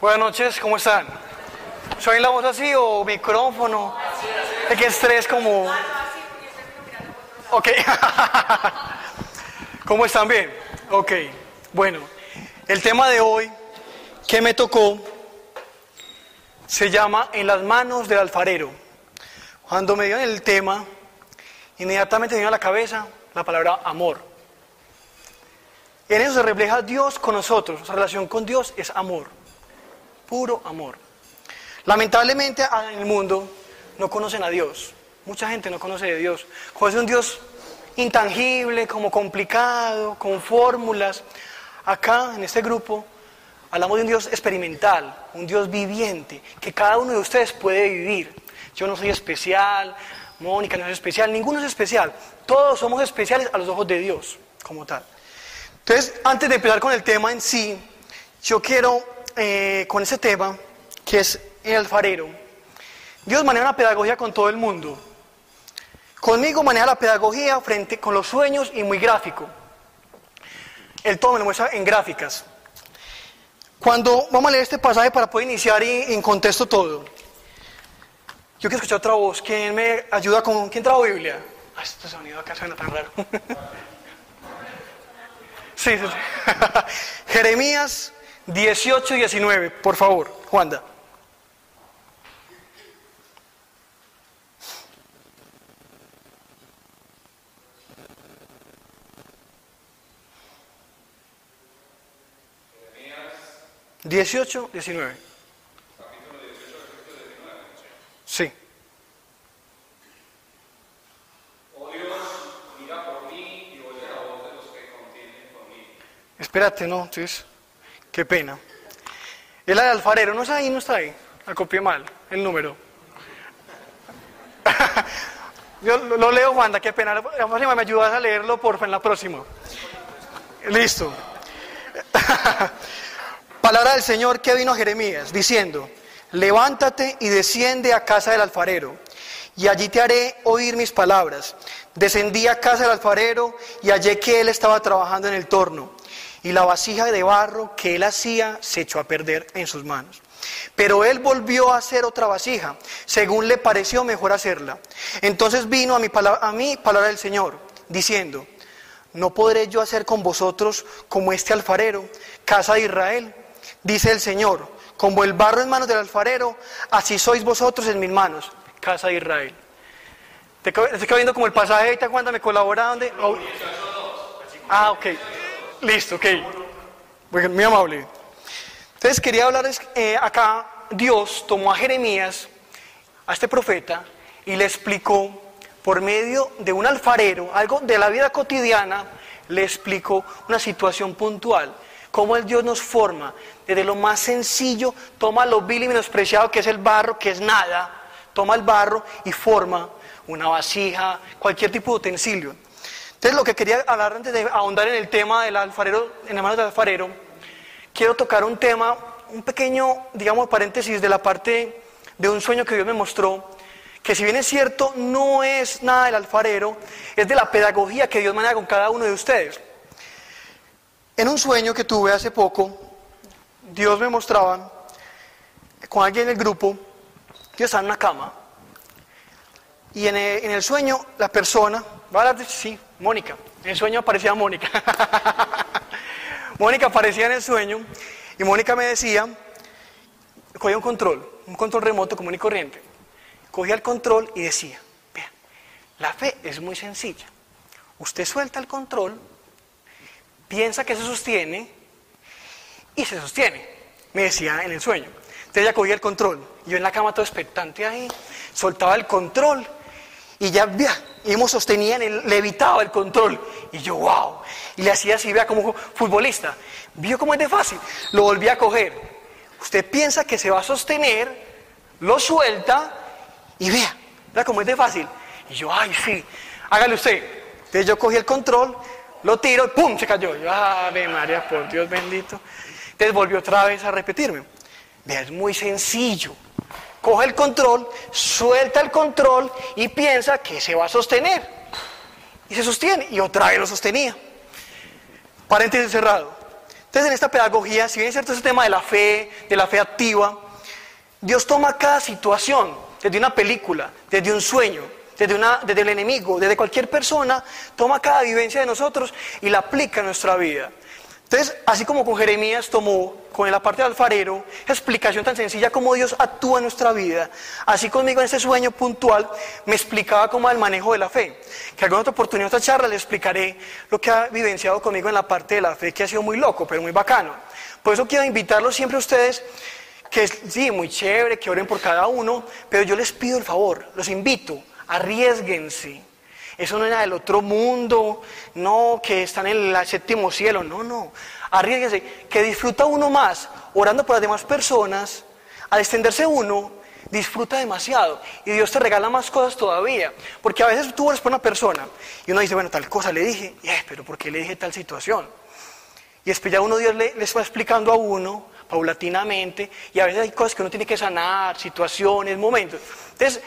Buenas noches, ¿cómo están? ¿Soy la voz así o micrófono? ¿De qué estrés como...? Ok. ¿Cómo están? Bien. Ok. Bueno, el tema de hoy que me tocó se llama En las manos del alfarero. Cuando me dieron el tema, inmediatamente me vino a la cabeza la palabra amor. En eso se refleja Dios con nosotros. Nuestra relación con Dios es amor, puro amor. Lamentablemente en el mundo no conocen a Dios. Mucha gente no conoce de Dios. Conoce un Dios intangible, como complicado, con fórmulas. Acá, en este grupo, hablamos de un Dios experimental, un Dios viviente, que cada uno de ustedes puede vivir. Yo no soy especial, Mónica no es especial, ninguno es especial. Todos somos especiales a los ojos de Dios, como tal. Entonces, antes de empezar con el tema en sí, yo quiero, eh, con ese tema, que es el alfarero, Dios maneja una pedagogía con todo el mundo. Conmigo maneja la pedagogía frente con los sueños y muy gráfico. El todo me lo muestra en gráficas. Cuando vamos a leer este pasaje para poder iniciar y en contexto todo. Yo quiero escuchar otra voz. ¿Quién me ayuda con... ¿Quién trajo Biblia? Ah, este sonido acá suena tan raro. Sí, sí, sí. Jeremías 18 y 19, por favor, Juanda. Dieciocho, diecinueve. Sí. Espérate, no, entonces, qué pena. Es la de alfarero, no está ahí, no está ahí. La copié mal, el número. Yo lo leo, Wanda, qué pena. La me ayudas a leerlo, porfa, en la próxima. Listo. Palabra del Señor que vino a Jeremías, diciendo, levántate y desciende a casa del alfarero, y allí te haré oír mis palabras. Descendí a casa del alfarero y hallé que él estaba trabajando en el torno y la vasija de barro que él hacía se echó a perder en sus manos. Pero él volvió a hacer otra vasija, según le pareció mejor hacerla. Entonces vino a mi palabra, a mí palabra del Señor, diciendo, ¿no podré yo hacer con vosotros como este alfarero, casa de Israel? Dice el Señor, como el barro en manos del alfarero, así sois vosotros en mis manos, casa de Israel. ¿Te estoy viendo como el pasaje ahorita cuando me colabora? ¿dónde? Ah, ok. Listo, ok. Muy amable. Entonces quería hablarles eh, acá, Dios tomó a Jeremías, a este profeta, y le explicó por medio de un alfarero, algo de la vida cotidiana, le explicó una situación puntual, cómo el Dios nos forma, desde lo más sencillo, toma lo vil y menospreciado que es el barro, que es nada, toma el barro y forma una vasija, cualquier tipo de utensilio. Entonces lo que quería hablar antes de ahondar en el tema del alfarero, en la mano del alfarero, quiero tocar un tema, un pequeño, digamos, paréntesis de la parte de un sueño que Dios me mostró, que si bien es cierto, no es nada del alfarero, es de la pedagogía que Dios maneja con cada uno de ustedes. En un sueño que tuve hace poco, Dios me mostraba con alguien del grupo que estaba en una cama y en el, sueño la persona, va a hablar de, sí, Mónica. En sueño aparecía Mónica. Mónica aparecía en el sueño y Mónica me decía, cogía un control, un control remoto común y corriente. Cogía el control y decía, vean, la fe es muy sencilla. Usted suelta el control, piensa que se sostiene y se sostiene. Me decía en el sueño. Entonces ella cogía el control. Yo en la cama todo expectante ahí, soltaba el control y ya, vea, y hemos sostenía, le evitaba el control. Y yo, wow. Y le hacía así, vea, como futbolista. Vio cómo es de fácil. Lo volví a coger. Usted piensa que se va a sostener, lo suelta y vea, vea cómo es de fácil. Y yo, ay, sí, hágale usted. Entonces yo cogí el control, lo tiro y ¡pum! se cayó. Yo, ave María, por Dios bendito. Entonces volvió otra vez a repetirme. Vea, es muy sencillo coge el control, suelta el control y piensa que se va a sostener. Y se sostiene y otra vez lo sostenía. Paréntesis cerrado. Entonces en esta pedagogía, si bien es cierto ese tema de la fe, de la fe activa, Dios toma cada situación, desde una película, desde un sueño, desde, una, desde el enemigo, desde cualquier persona, toma cada vivencia de nosotros y la aplica en nuestra vida. Entonces, así como con Jeremías tomó con la parte del alfarero, explicación tan sencilla como Dios actúa en nuestra vida, así conmigo en ese sueño puntual me explicaba cómo el manejo de la fe. Que alguna otra oportunidad, otra charla, le explicaré lo que ha vivenciado conmigo en la parte de la fe, que ha sido muy loco, pero muy bacano. Por eso quiero invitarlos siempre a ustedes, que sí, muy chévere, que oren por cada uno, pero yo les pido el favor, los invito, arriesguense eso no nada del otro mundo, no, que están en el séptimo cielo, no, no. Arriesguense, que disfruta uno más orando por las demás personas, al extenderse uno, disfruta demasiado y Dios te regala más cosas todavía. Porque a veces tú oras por una persona y uno dice, bueno, tal cosa le dije, eh, pero ¿por qué le dije tal situación? Y después ya uno Dios le, les va explicando a uno paulatinamente y a veces hay cosas que uno tiene que sanar, situaciones, momentos. Entonces,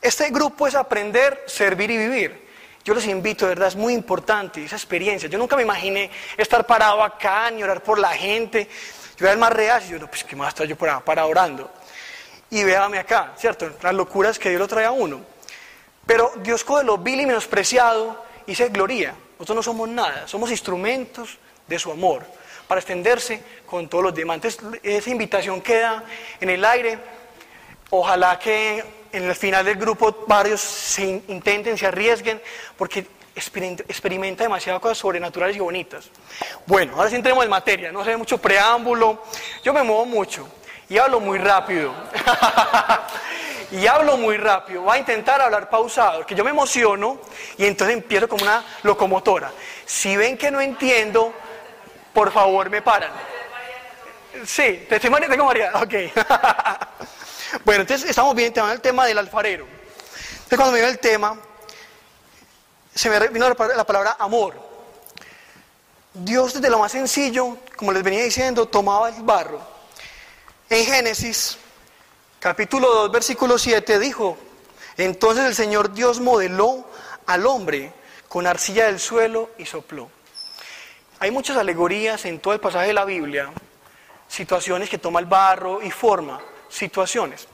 este grupo es aprender, servir y vivir. Yo les invito, de verdad, es muy importante esa experiencia. Yo nunca me imaginé estar parado acá ni orar por la gente. Yo era el más real y yo, no, pues, ¿qué más estoy yo por para orando? Y véame acá, ¿cierto? Las locuras que Dios lo trae a uno. Pero Dios coge lo vil y menospreciado y se gloria. Nosotros no somos nada, somos instrumentos de su amor para extenderse con todos los demás. Entonces, esa invitación queda en el aire. Ojalá que en el final del grupo varios se intenten, se arriesguen, porque experimenta demasiadas cosas sobrenaturales y bonitas. Bueno, ahora sí entremos en materia, no sé mucho preámbulo, yo me muevo mucho y hablo muy rápido. y hablo muy rápido, voy a intentar hablar pausado, porque yo me emociono y entonces empiezo como una locomotora. Si ven que no entiendo, por favor me paran. Sí, te estoy tengo María, ok. Bueno, entonces estamos viendo el tema del alfarero. Entonces cuando me vino el tema, se me vino la palabra amor. Dios desde lo más sencillo, como les venía diciendo, tomaba el barro. En Génesis, capítulo 2, versículo 7, dijo, entonces el Señor Dios modeló al hombre con arcilla del suelo y sopló. Hay muchas alegorías en todo el pasaje de la Biblia, situaciones que toma el barro y forma situaciones.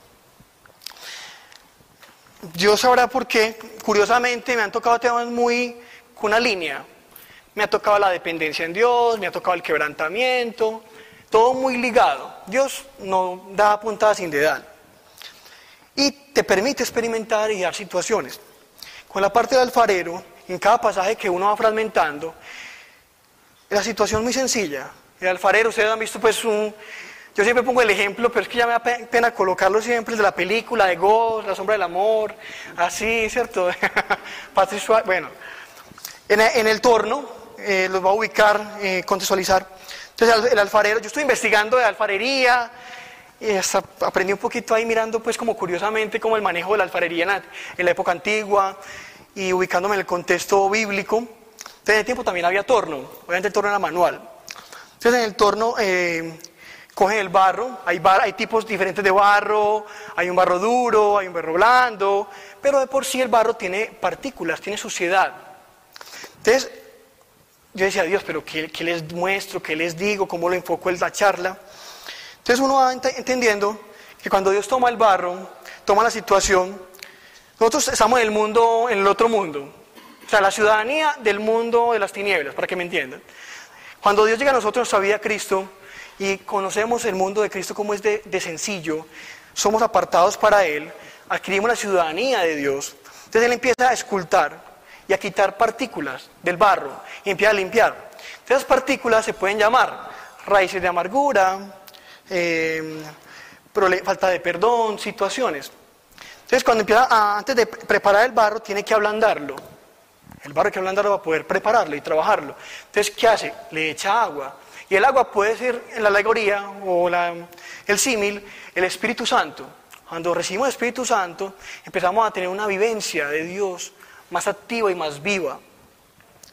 Dios sabrá por qué, curiosamente me han tocado temas muy con una línea. Me ha tocado la dependencia en Dios, me ha tocado el quebrantamiento, todo muy ligado. Dios no da puntada sin dedal. Y te permite experimentar y dar situaciones. Con la parte del alfarero, en cada pasaje que uno va fragmentando, la situación es muy sencilla. El alfarero, ustedes han visto pues un, yo siempre pongo el ejemplo, pero es que ya me da pena colocarlo siempre, de la película de Ghost, La sombra del amor, así, ¿cierto? Patrick bueno, en, el torno, eh, los va a ubicar, eh, contextualizar. Entonces, el, alfarero, yo estoy investigando de alfarería, y hasta aprendí un poquito ahí mirando, pues, como curiosamente, como el manejo de la alfarería en la, en época antigua, y ubicándome en el contexto bíblico. Entonces, en el tiempo también había torno, obviamente el torno era manual. Entonces, en el torno... Eh, cogen el barro, hay, tipos diferentes de barro, hay un barro duro, hay un barro blando, pero de por sí el barro tiene partículas, tiene suciedad. Entonces, yo decía, Dios, pero ¿qué, les muestro? ¿Qué les digo? ¿Cómo lo enfoco en la charla? Entonces uno va entendiendo que cuando Dios toma el barro, toma la situación, nosotros estamos en el mundo, en el otro mundo. O sea, la ciudadanía del mundo de las tinieblas, para que me entiendan. Cuando Dios llega a nosotros, sabía Cristo, y conocemos el mundo de Cristo como es de, sencillo, somos apartados para Él, adquirimos la ciudadanía de Dios. Entonces Él empieza a escultar y a quitar partículas del barro y empieza a limpiar. esas partículas se pueden llamar raíces de amargura, em, falta de perdón, situaciones. Entonces cuando empieza, antes de preparar el barro, tiene que ablandarlo. El barro hay que ablandarlo para poder prepararlo y trabajarlo. Entonces, ¿qué hace? Le echa agua, y el agua puede ser en la alegoría o el símil, el Espíritu Santo. Cuando recibimos el Espíritu Santo, empezamos a tener una vivencia de Dios más activa y más viva.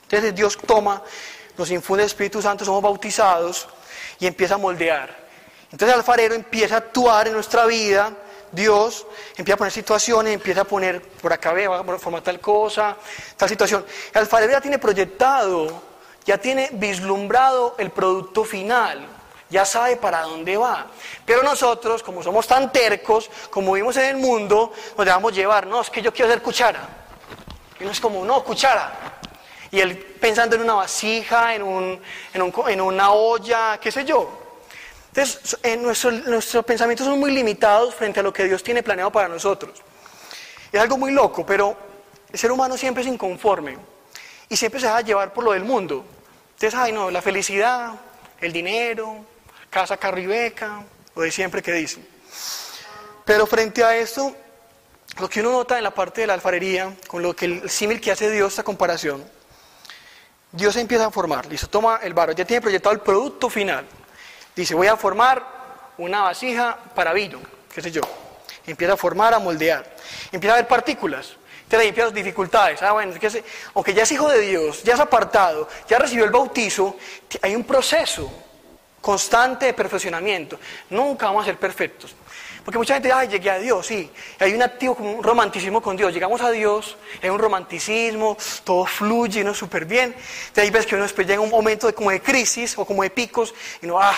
Entonces Dios toma, nos infunde el Espíritu Santo, somos bautizados y empieza a moldear. Entonces el alfarero empieza a actuar en nuestra vida, Dios empieza a poner situaciones, empieza a poner por acá, va a formar tal cosa, tal situación. El alfarero ya tiene proyectado ya tiene vislumbrado el producto final, ya sabe para dónde va. Pero nosotros, como somos tan tercos, como vivimos en el mundo, nos dejamos llevar, no, es que yo quiero hacer cuchara. Y uno es como, no, cuchara. Y él pensando en una vasija, en, un, en, una olla, qué sé yo. Entonces, en nuestros pensamientos son muy limitados frente a lo que Dios tiene planeado para nosotros. Es algo muy loco, pero el ser humano siempre es inconforme y siempre se deja llevar por lo del mundo. Entonces, ay no, la felicidad, el dinero, casa, carro y lo de siempre que dicen. Pero frente a esto, lo que uno nota en la parte de la alfarería, con lo que el símil que hace Dios, esta comparación, Dios empieza a formar, listo, toma el barro, ya tiene proyectado el producto final. Dice, voy a formar una vasija para vino, qué sé yo. Empieza a formar, a moldear. Empieza a haber partículas. Ahí empiezan las dificultades. Ah, bueno, que aunque ya es hijo de Dios, ya es apartado, ya recibió el bautizo, hay un proceso constante de perfeccionamiento. Nunca vamos a ser perfectos. Porque mucha gente ay, llegué a Dios, sí. Hay un activo como un romanticismo con Dios. Llegamos a Dios, hay un romanticismo, todo fluye, ¿no? Súper bien. De ahí ves que uno después llega un momento de, como de crisis o como de picos y no, ah,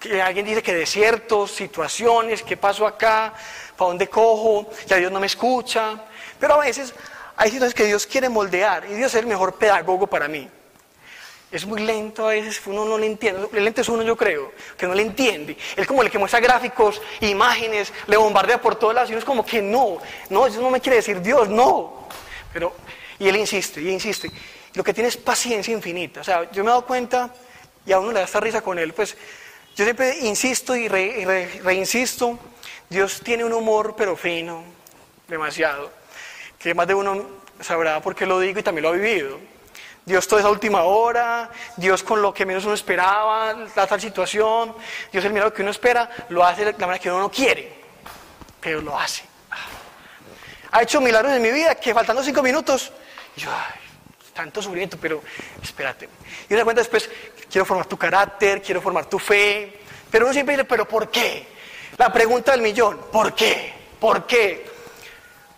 que alguien dice que desiertos, situaciones, ¿qué pasó acá? ¿Para dónde cojo? Ya Dios no me escucha. Pero a veces hay situaciones que Dios quiere moldear y Dios es el mejor pedagogo para mí. Es muy lento a veces, uno no le entiende. El lento es uno, yo creo, que no le entiende. Él como el que muestra gráficos, imágenes, le bombardea por todas las y uno es como que no, no, eso no me quiere decir Dios, no. Pero, y él insiste, y insiste. lo que tiene es paciencia infinita. O sea, yo me he dado cuenta, y a uno le da esta risa con él, pues yo siempre insisto y, reinsisto, Dios tiene un humor pero fino, demasiado, que más de uno sabrá por qué lo digo y también lo ha vivido. Dios toda esa última hora, Dios con lo que menos uno esperaba, la tal situación, Dios el milagro que uno espera, lo hace de la manera que uno no quiere, pero lo hace. Ha hecho milagros en mi vida que faltando cinco minutos, yo, tanto sufrimiento, pero espérate. Y uno cuenta después, quiero formar tu carácter, quiero formar tu fe, pero uno siempre dice, pero ¿por qué? La pregunta del millón, ¿por qué? ¿Por qué?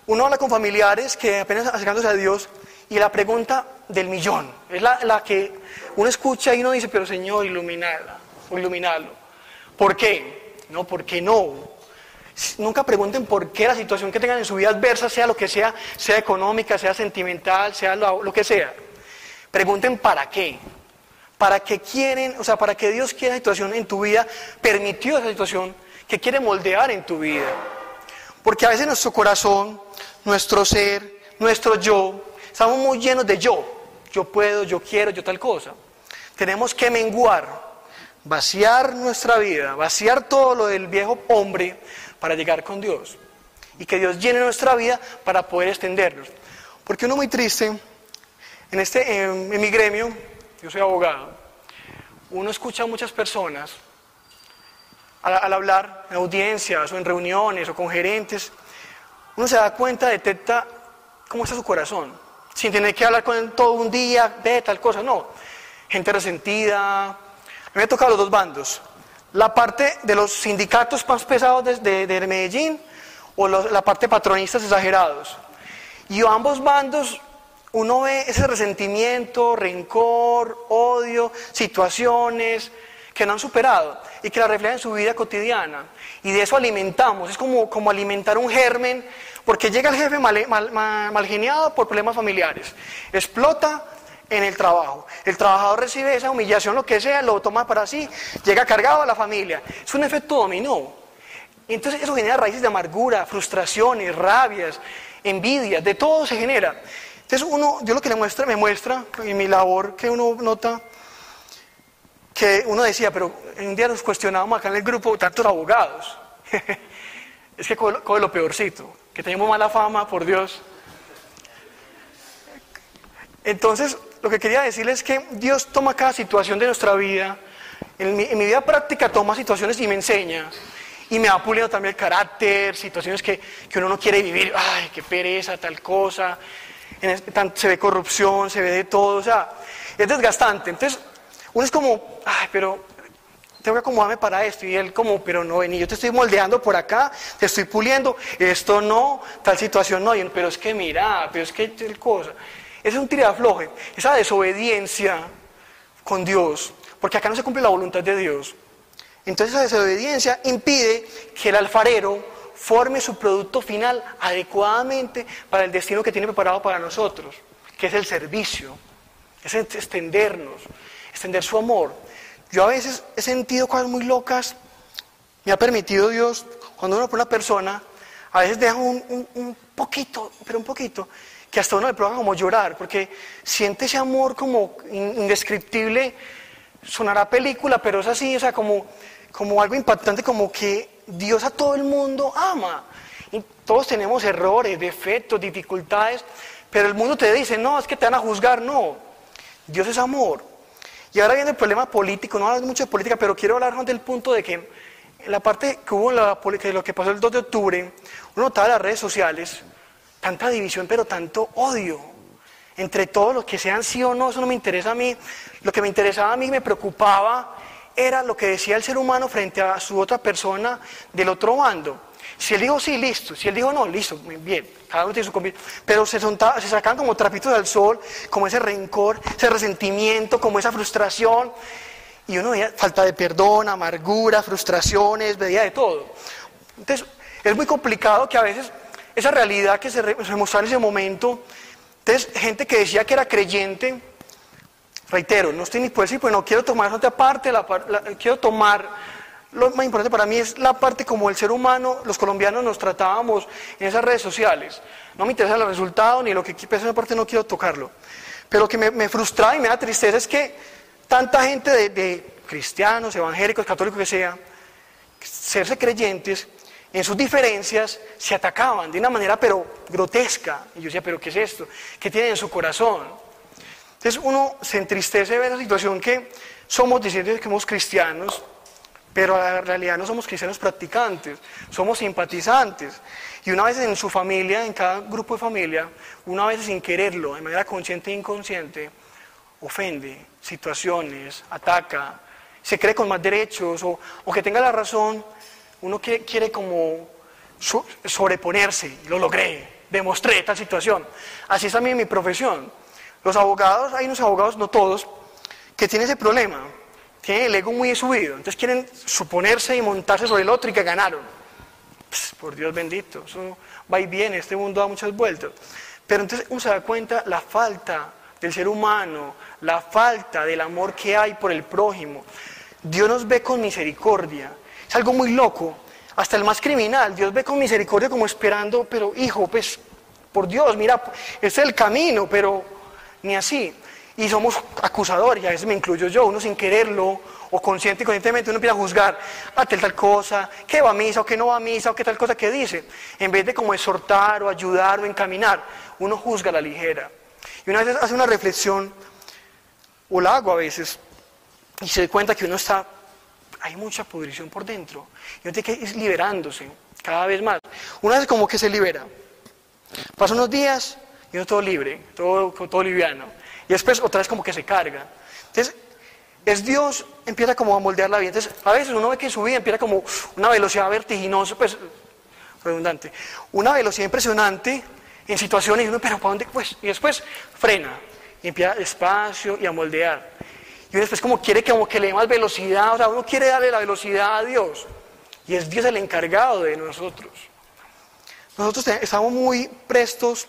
Uno habla con familiares que apenas acercándose a Dios y la pregunta del millón es la, que uno escucha y uno dice, pero Señor, iluminarla, o iluminarlo. ¿Por qué? No, ¿por qué no? Nunca pregunten por qué la situación que tengan en su vida adversa, sea lo que sea, sea económica, sea sentimental, sea lo, lo que sea. Pregunten para qué. ¿Para qué quieren, o sea, para qué Dios quiere la situación en tu vida, permitió esa situación que quiere moldear en tu vida? Porque a veces nuestro corazón, nuestro ser, nuestro yo, Estamos muy llenos de yo. Yo puedo, yo quiero, yo tal cosa. Tenemos que menguar, vaciar nuestra vida, vaciar todo lo del viejo hombre para llegar con Dios. Y que Dios llene nuestra vida para poder extendernos. Porque uno muy triste, en, este, en, mi gremio, yo soy abogado, uno escucha a muchas personas al, al, hablar en audiencias o en reuniones o con gerentes, uno se da cuenta, detecta cómo está su corazón sin tener que hablar con él todo un día, ve tal cosa, no. Gente resentida. A mí me ha tocado los dos bandos. La parte de los sindicatos más pesados de, de, Medellín o la parte patronistas exagerados. Y ambos bandos, uno ve ese resentimiento, rencor, odio, situaciones que no han superado y que la reflejan en su vida cotidiana. Y de eso alimentamos, es como, como alimentar un germen porque llega el jefe mal, geniado por problemas familiares, explota en el trabajo. El trabajador recibe esa humillación, lo que sea, lo toma para sí, llega cargado a la familia. Es un efecto dominó. Entonces eso genera raíces de amargura, frustraciones, rabias, envidias, de todo se genera. Entonces uno, yo lo que le muestra, me muestra en mi labor que uno nota, que uno decía, pero un día nos cuestionábamos acá en el grupo tantos abogados. es que coge lo peorcito que tenemos mala fama, por Dios. Entonces, lo que quería decirles es que Dios toma cada situación de nuestra vida, en mi, vida práctica toma situaciones y me enseña, y me va puliendo también el carácter, situaciones que, uno no quiere vivir, ay, qué pereza, tal cosa, se ve corrupción, se ve de todo, o sea, es desgastante. Entonces, uno es como, ay, pero tengo que acomodarme para esto. Y él como, pero no, vení, yo te estoy moldeando por acá, te estoy puliendo, esto no, tal situación no, pero es que mira, pero es que tal cosa. Ese es un tirafloje, esa desobediencia con Dios, porque acá no se cumple la voluntad de Dios. Entonces esa desobediencia impide que el alfarero forme su producto final adecuadamente para el destino que tiene preparado para nosotros, que es el servicio, es extendernos, extender su amor. Yo a veces he sentido cosas muy locas, me ha permitido Dios, cuando uno por una persona, a veces deja un, un poquito, pero un poquito, que hasta uno le provoca como llorar, porque siente ese amor como indescriptible, sonará película, pero es así, o sea, como, como algo impactante, como que Dios a todo el mundo ama. Y todos tenemos errores, defectos, dificultades, pero el mundo te dice, no, es que te van a juzgar, no. Dios es amor. Y ahora viene el problema político, no hablo mucho de política, pero quiero hablar del punto de que la parte que hubo en la política, lo que pasó el 2 de octubre, uno notaba en las redes sociales tanta división, pero tanto odio entre todos los que sean sí o no, eso no me interesa a mí. Lo que me interesaba a mí, me preocupaba, era lo que decía el ser humano frente a su otra persona del otro bando. Si él dijo sí, listo. Si él dijo no, listo, bien. Cada uno tiene su convicción. Pero se, se sacaban como trapitos al sol, como ese rencor, ese resentimiento, como esa frustración. Y uno veía falta de perdón, amargura, frustraciones, veía de todo. Entonces, es muy complicado que a veces esa realidad que se, se en ese momento, entonces gente que decía que era creyente, reitero, no estoy ni por decir, pues no quiero tomar otra parte, la, quiero tomar, lo más importante para mí es la parte como el ser humano, los colombianos nos tratábamos en esas redes sociales. No me interesa el resultado ni lo que esa parte no quiero tocarlo. Pero lo que me, me frustraba y me da tristeza es que tanta gente de, de cristianos, evangélicos, católicos que sea, serse creyentes, en sus diferencias se atacaban de una manera pero grotesca. Y yo decía, pero ¿qué es esto? ¿Qué tienen en su corazón? Entonces uno se entristece ver la situación que somos diciendo que somos cristianos, pero en realidad no somos cristianos practicantes, somos simpatizantes. Y una vez en su familia, en cada grupo de familia, una vez sin quererlo, de manera consciente e inconsciente, ofende situaciones, ataca, se cree con más derechos o, o que tenga la razón uno quiere como sobreponerse, lo logré, demostré tal situación. Así es mí mi profesión. Los abogados, hay unos abogados, no todos, que tienen ese problema, tienen el ego muy subido, entonces quieren suponerse y montarse sobre el otro y que ganaron. por Dios bendito, eso va y viene, este mundo da muchas vueltas. Pero entonces uno se da cuenta la falta del ser humano, la falta del amor que hay por el prójimo. Dios nos ve con misericordia es algo muy loco. Hasta el más criminal, Dios ve con misericordia como esperando, pero hijo, pues, por Dios, mira, este es el camino, pero ni así. Y somos acusadores, y a veces me incluyo yo, uno sin quererlo, o consciente y conscientemente, uno empieza a juzgar a tal, tal cosa, que va a misa o que no va a misa, o qué tal cosa que dice. En vez de como exhortar o ayudar o encaminar, uno juzga a la ligera. Y una vez hace una reflexión, o la hago a veces, y se da cuenta que uno está hay mucha pudrición por dentro. Y uno tiene que ir liberándose cada vez más. Una vez como que se libera. Pasan unos días y uno todo libre, todo, todo liviano. Y después otra vez como que se carga. Entonces, es Dios, empieza como a moldear la vida. Entonces, a veces uno ve que su vida empieza como una velocidad vertiginosa, pues, redundante, una velocidad impresionante en situaciones y uno, pero ¿para dónde? Pues, y después frena y empieza despacio y a moldear. Y después como quiere como que le dé más velocidad, o sea, uno quiere darle la velocidad a Dios. Y es Dios el encargado de nosotros. Nosotros estamos muy prestos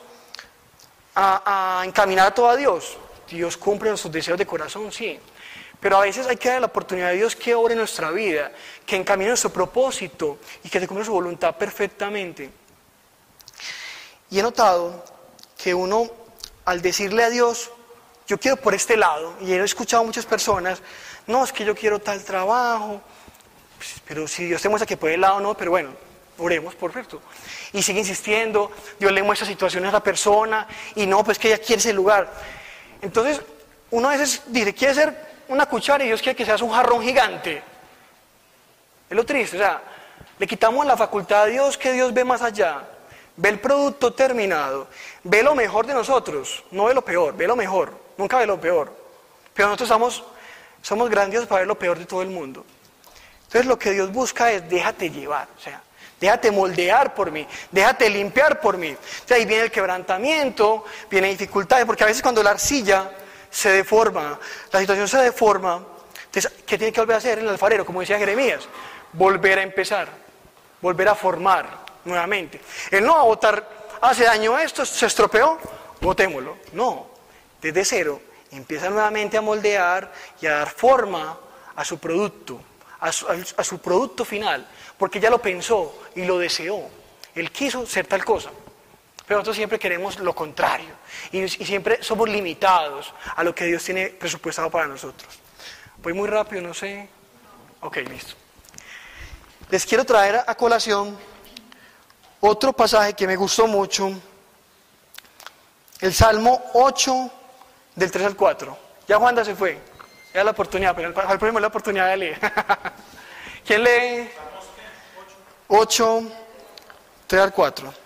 a, encaminar todo a Dios. Dios cumple nuestros deseos de corazón, sí. Pero a veces hay que dar la oportunidad a Dios que obre nuestra vida, que encamine nuestro propósito y que se cumpla su voluntad perfectamente. Y he notado que uno, al decirle a Dios, yo quiero por este lado, y he escuchado a muchas personas, no, es que yo quiero tal trabajo, pues, pero si Dios te muestra que puede el lado, no, pero bueno, oremos, perfecto. Y sigue insistiendo, Dios le muestra situaciones a la persona, y no, pues que ella quiere ese lugar. Entonces, uno a veces dice, quiere ser una cuchara y Dios quiere que seas un jarrón gigante. Es lo triste, o sea, le quitamos la facultad a Dios que Dios ve más allá, ve el producto terminado, ve lo mejor de nosotros, no ve lo peor, ve lo mejor nunca ve lo peor. Pero nosotros somos, somos grandiosos para ver lo peor de todo el mundo. Entonces lo que Dios busca es déjate llevar, o sea, déjate moldear por mí, déjate limpiar por mí. O ahí viene el quebrantamiento, viene dificultades, porque a veces cuando la arcilla se deforma, la situación se deforma, entonces, ¿qué tiene que volver a hacer el alfarero? Como decía Jeremías, volver a empezar, volver a formar nuevamente. Él no va votar, hace daño esto, se estropeó, votémoslo. No, desde cero empieza nuevamente a moldear y a dar forma a su producto, a su, producto final, porque ya lo pensó y lo deseó. Él quiso ser tal cosa. Pero nosotros siempre queremos lo contrario y, siempre somos limitados a lo que Dios tiene presupuestado para nosotros. Voy muy rápido, no sé. Ok, listo. Les quiero traer a colación otro pasaje que me gustó mucho, el Salmo 8 del 3 al 4. Ya Juanda se fue, ya la oportunidad, pero al próximo la oportunidad de leer. ¿Quién lee? 8, 3 al 4.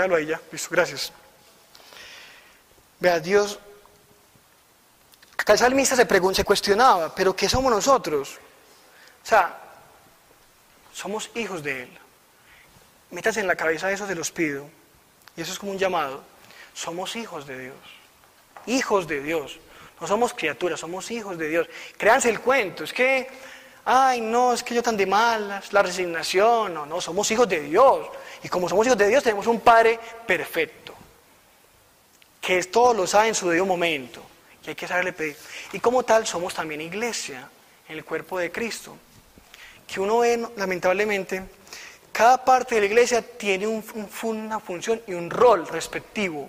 Déjalo ahí ya. Listo, gracias. Vea, Dios. Acá el salmista se, se cuestionaba, ¿pero qué somos nosotros? O sea, somos hijos de Él. Métanse en la cabeza eso, se los pido. Y eso es como un llamado. Somos hijos de Dios. Hijos de Dios. No somos criaturas, somos hijos de Dios. Créanse el cuento. Es que ay, no, es que yo tan de malas, la resignación, no, no, somos hijos de Dios. Y como somos hijos de Dios, tenemos un Padre perfecto, que todo lo sabe en su debido momento, y hay que saberle pedir. Y como tal, somos también iglesia, en el cuerpo de Cristo. Que uno ve, lamentablemente, cada parte de la iglesia tiene una función y un rol respectivo.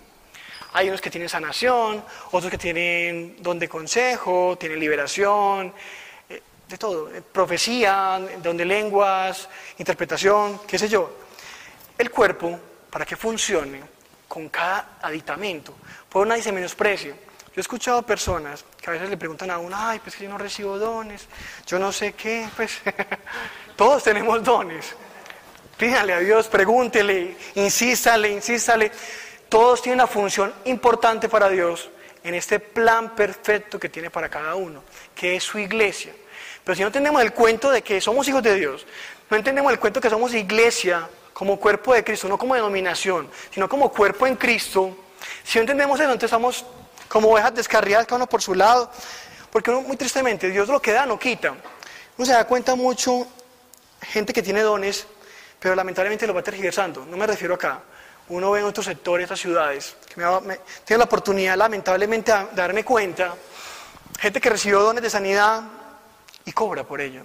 Hay unos que tienen sanación, otros que tienen don de consejo, tienen liberación, de todo, profecía, donde lenguas, interpretación, qué sé yo. El cuerpo, para que funcione con cada aditamento, por nadie se menosprecie. Yo he escuchado personas que a veces le preguntan a uno, ay, pues que yo no recibo dones, yo no sé qué, pues todos tenemos dones. Pídale a Dios, pregúntele, insístale, insístale. Todos tienen una función importante para Dios en este plan perfecto que tiene para cada uno, que es su iglesia. Pero si no entendemos el cuento de que somos hijos de Dios, no entendemos el cuento de que somos iglesia como cuerpo de Cristo, no como denominación, sino como cuerpo en Cristo, si no entendemos eso, entonces estamos como ovejas descarriadas cada uno por su lado, porque muy tristemente Dios lo que da no quita. Uno se da cuenta mucho, gente que tiene dones, pero lamentablemente lo va tergiversando. No me refiero acá. Uno ve en otros sectores, otras ciudades, que me, tiene la oportunidad lamentablemente de darme cuenta, gente que recibió dones de sanidad, y cobra por ello.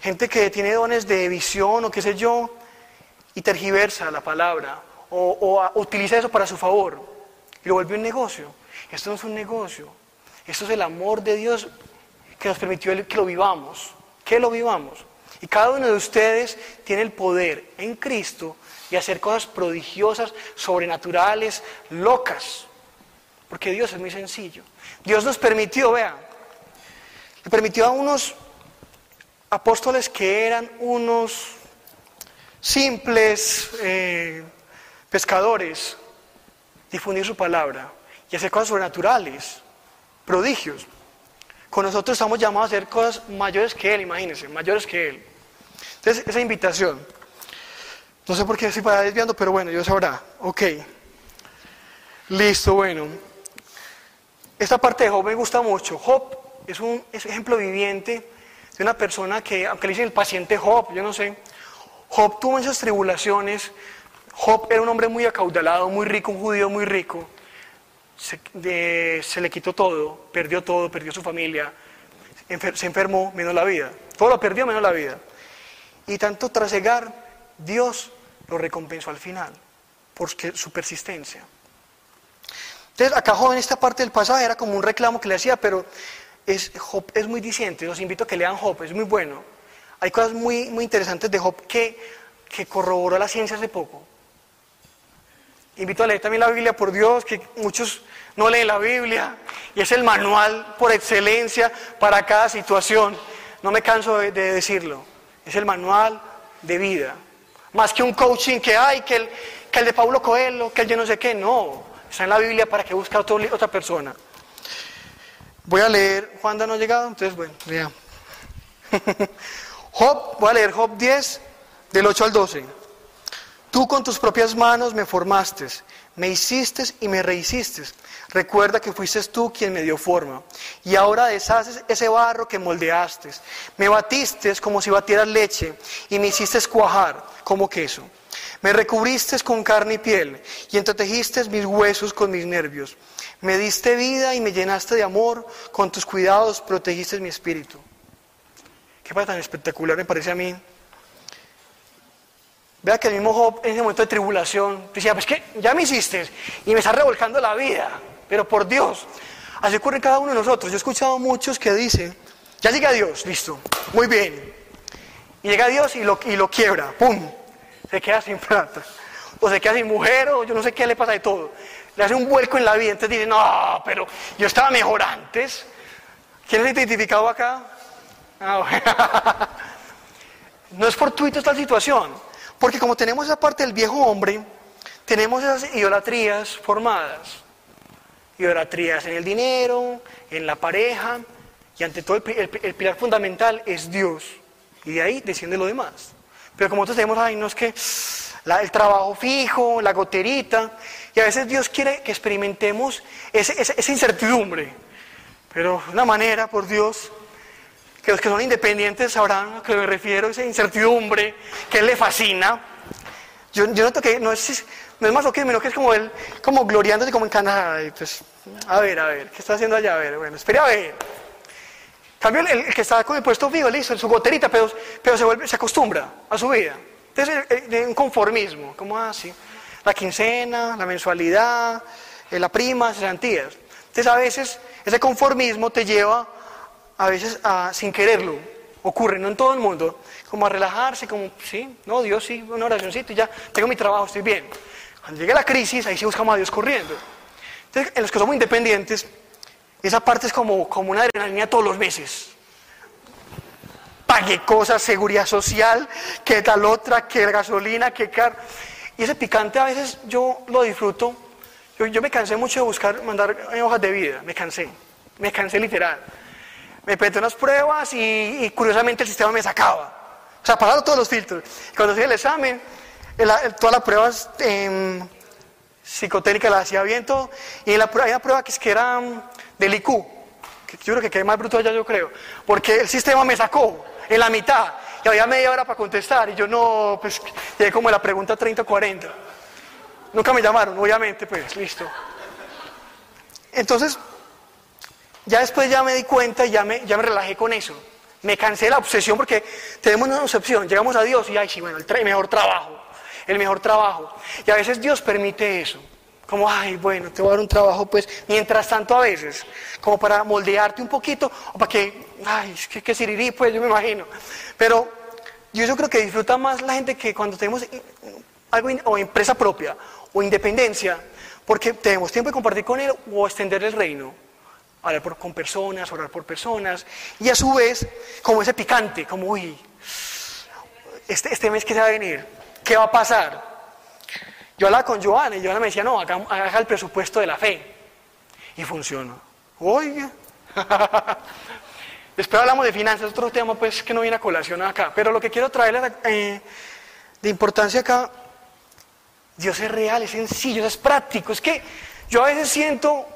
Gente que tiene dones de visión o qué sé yo y tergiversa la palabra o, utiliza eso para su favor y lo vuelve un negocio. Esto no es un negocio, esto es el amor de Dios que nos permitió que lo vivamos, que lo vivamos. Y cada uno de ustedes tiene el poder en Cristo de hacer cosas prodigiosas, sobrenaturales, locas. Porque Dios es muy sencillo. Dios nos permitió, vean, le permitió a unos apóstoles que eran unos simples eh, pescadores difundir su palabra y hacer cosas sobrenaturales, prodigios. Con nosotros estamos llamados a hacer cosas mayores que Él, imagínense, mayores que Él. Entonces, esa invitación. No sé por qué estoy para desviando, pero bueno, Dios sabrá. Ok. Listo, bueno. Esta parte de Job me gusta mucho. Job es un, ejemplo viviente de una persona que, aunque le dicen el paciente Job, yo no sé, Job tuvo esas tribulaciones, Job era un hombre muy acaudalado, muy rico, un judío muy rico, se, le quitó todo, perdió todo, perdió su familia, se enfermó menos la vida, todo lo perdió menos la vida. Y tanto trasegar, Dios lo recompensó al final, por su persistencia. Entonces, acá Job en esta parte del pasaje era como un reclamo que le hacía, pero es, Job es muy diciente, los invito a que lean Job, es muy bueno. Hay cosas muy, muy interesantes de Job que, que corroboró la ciencia hace poco. Invito a leer también la Biblia por Dios, que muchos no leen la Biblia, y es el manual por excelencia para cada situación. No me canso de, decirlo, es el manual de vida. Más que un coaching que hay, que el, que el de Pablo Coelho, que el de no sé qué, no. Está en la Biblia para que busque a otra persona. Voy a leer, Juan no ha llegado, entonces bueno, vea. Job, voy a leer Job 10, del 8 al 12. Tú con tus propias manos me formaste, me hiciste y me rehiciste. Recuerda que fuiste tú quien me dio forma. Y ahora deshaces ese barro que moldeaste. Me batiste como si batieras leche y me hiciste cuajar como queso. Me recubriste con carne y piel y entretejiste mis huesos con mis nervios. Me diste vida y me llenaste de amor, con tus cuidados protegiste mi espíritu. Qué pasa tan espectacular me parece a mí. Vea que el mismo Job en ese momento de tribulación decía, pues que ya me hiciste y me está revolcando la vida, pero por Dios. Así ocurre cada uno de nosotros. Yo he escuchado muchos que dicen, ya llega Dios, listo, muy bien. Y llega Dios y lo, y lo quiebra, ¡pum! Se queda sin plata. O se queda sin mujer, o yo no sé qué le pasa de todo le hace un vuelco en la vida, entonces dice, no, pero yo estaba mejor antes. ¿Quién es identificado acá? Ah, no es fortuito esta situación, porque como tenemos esa parte del viejo hombre, tenemos esas idolatrías formadas. Idolatrías en el dinero, en la pareja, y ante todo el, pilar fundamental es Dios. Y de ahí desciende lo demás. Pero como nosotros tenemos ahí, no es que el trabajo fijo, la goterita, y a veces Dios quiere que experimentemos esa incertidumbre. Pero una manera, por Dios, que los que son independientes sabrán a qué me refiero, esa incertidumbre que Él le fascina. Yo, yo noto que no es, no es más lo que menos que es como Él, como gloriándose como en Canadá. pues, a ver, a ver, ¿qué está haciendo allá? A ver, bueno, espere a ver. También el, que está con el puesto fijo, listo, su goterita, pero, pero se, vuelve, se acostumbra a su vida. Entonces, eh, eh, un conformismo, como así. Ah, la quincena, la mensualidad, eh, la prima, cesantías. Entonces a veces ese conformismo te lleva, a veces a, sin quererlo, ocurre, no en todo el mundo, como a relajarse, como, sí, no, Dios sí, una oracióncita y ya, tengo mi trabajo, estoy bien. Cuando llegue la crisis, ahí sí buscamos a Dios corriendo. Entonces, en los que somos independientes, esa parte es como, como una adrenalina todos los meses. Pague cosas, seguridad social, que tal otra, que gasolina, que car... Y ese picante a veces yo lo disfruto. Yo, me cansé mucho de buscar, mandar hojas de vida, me cansé, me cansé literal. Me peté unas pruebas y, curiosamente el sistema me sacaba. O sea, pasaron todos los filtros. Y cuando hacía el examen, todas las pruebas eh, psicotécnicas las hacía bien todo. Y la, hay una prueba que es que era mm, del IQ, que yo creo que quedé más bruto allá, yo creo. Porque el sistema me sacó en la mitad y había media hora para contestar y yo no, pues llegué como la pregunta 30 o 40. Nunca me llamaron, obviamente, pues listo. Entonces, ya después ya me di cuenta y ya me, ya me relajé con eso. Me cansé de la obsesión porque tenemos una obsesión, llegamos a Dios y, ay, sí, bueno, el mejor trabajo, el mejor trabajo. Y a veces Dios permite eso. Como, ay, bueno, te voy a dar un trabajo, pues, mientras tanto a veces, como para moldearte un poquito, o para que, ay, es que, que sirirí, pues, yo me imagino. Pero yo, creo que disfruta más la gente que cuando tenemos algo, o empresa propia, o independencia, porque tenemos tiempo de compartir con él o extender el reino. Hablar por, con personas, orar por personas, y a su vez, como ese picante, como, uy, este, este mes que se va a venir, ¿qué va a pasar? Yo hablaba con Joana y Joana me decía, no, haga, el presupuesto de la fe. Y funciona. Oiga. Después hablamos de finanzas, otro tema pues que no viene a colación acá. Pero lo que quiero traerle eh, de importancia acá, Dios es real, es sencillo, es práctico. Es que yo a veces siento,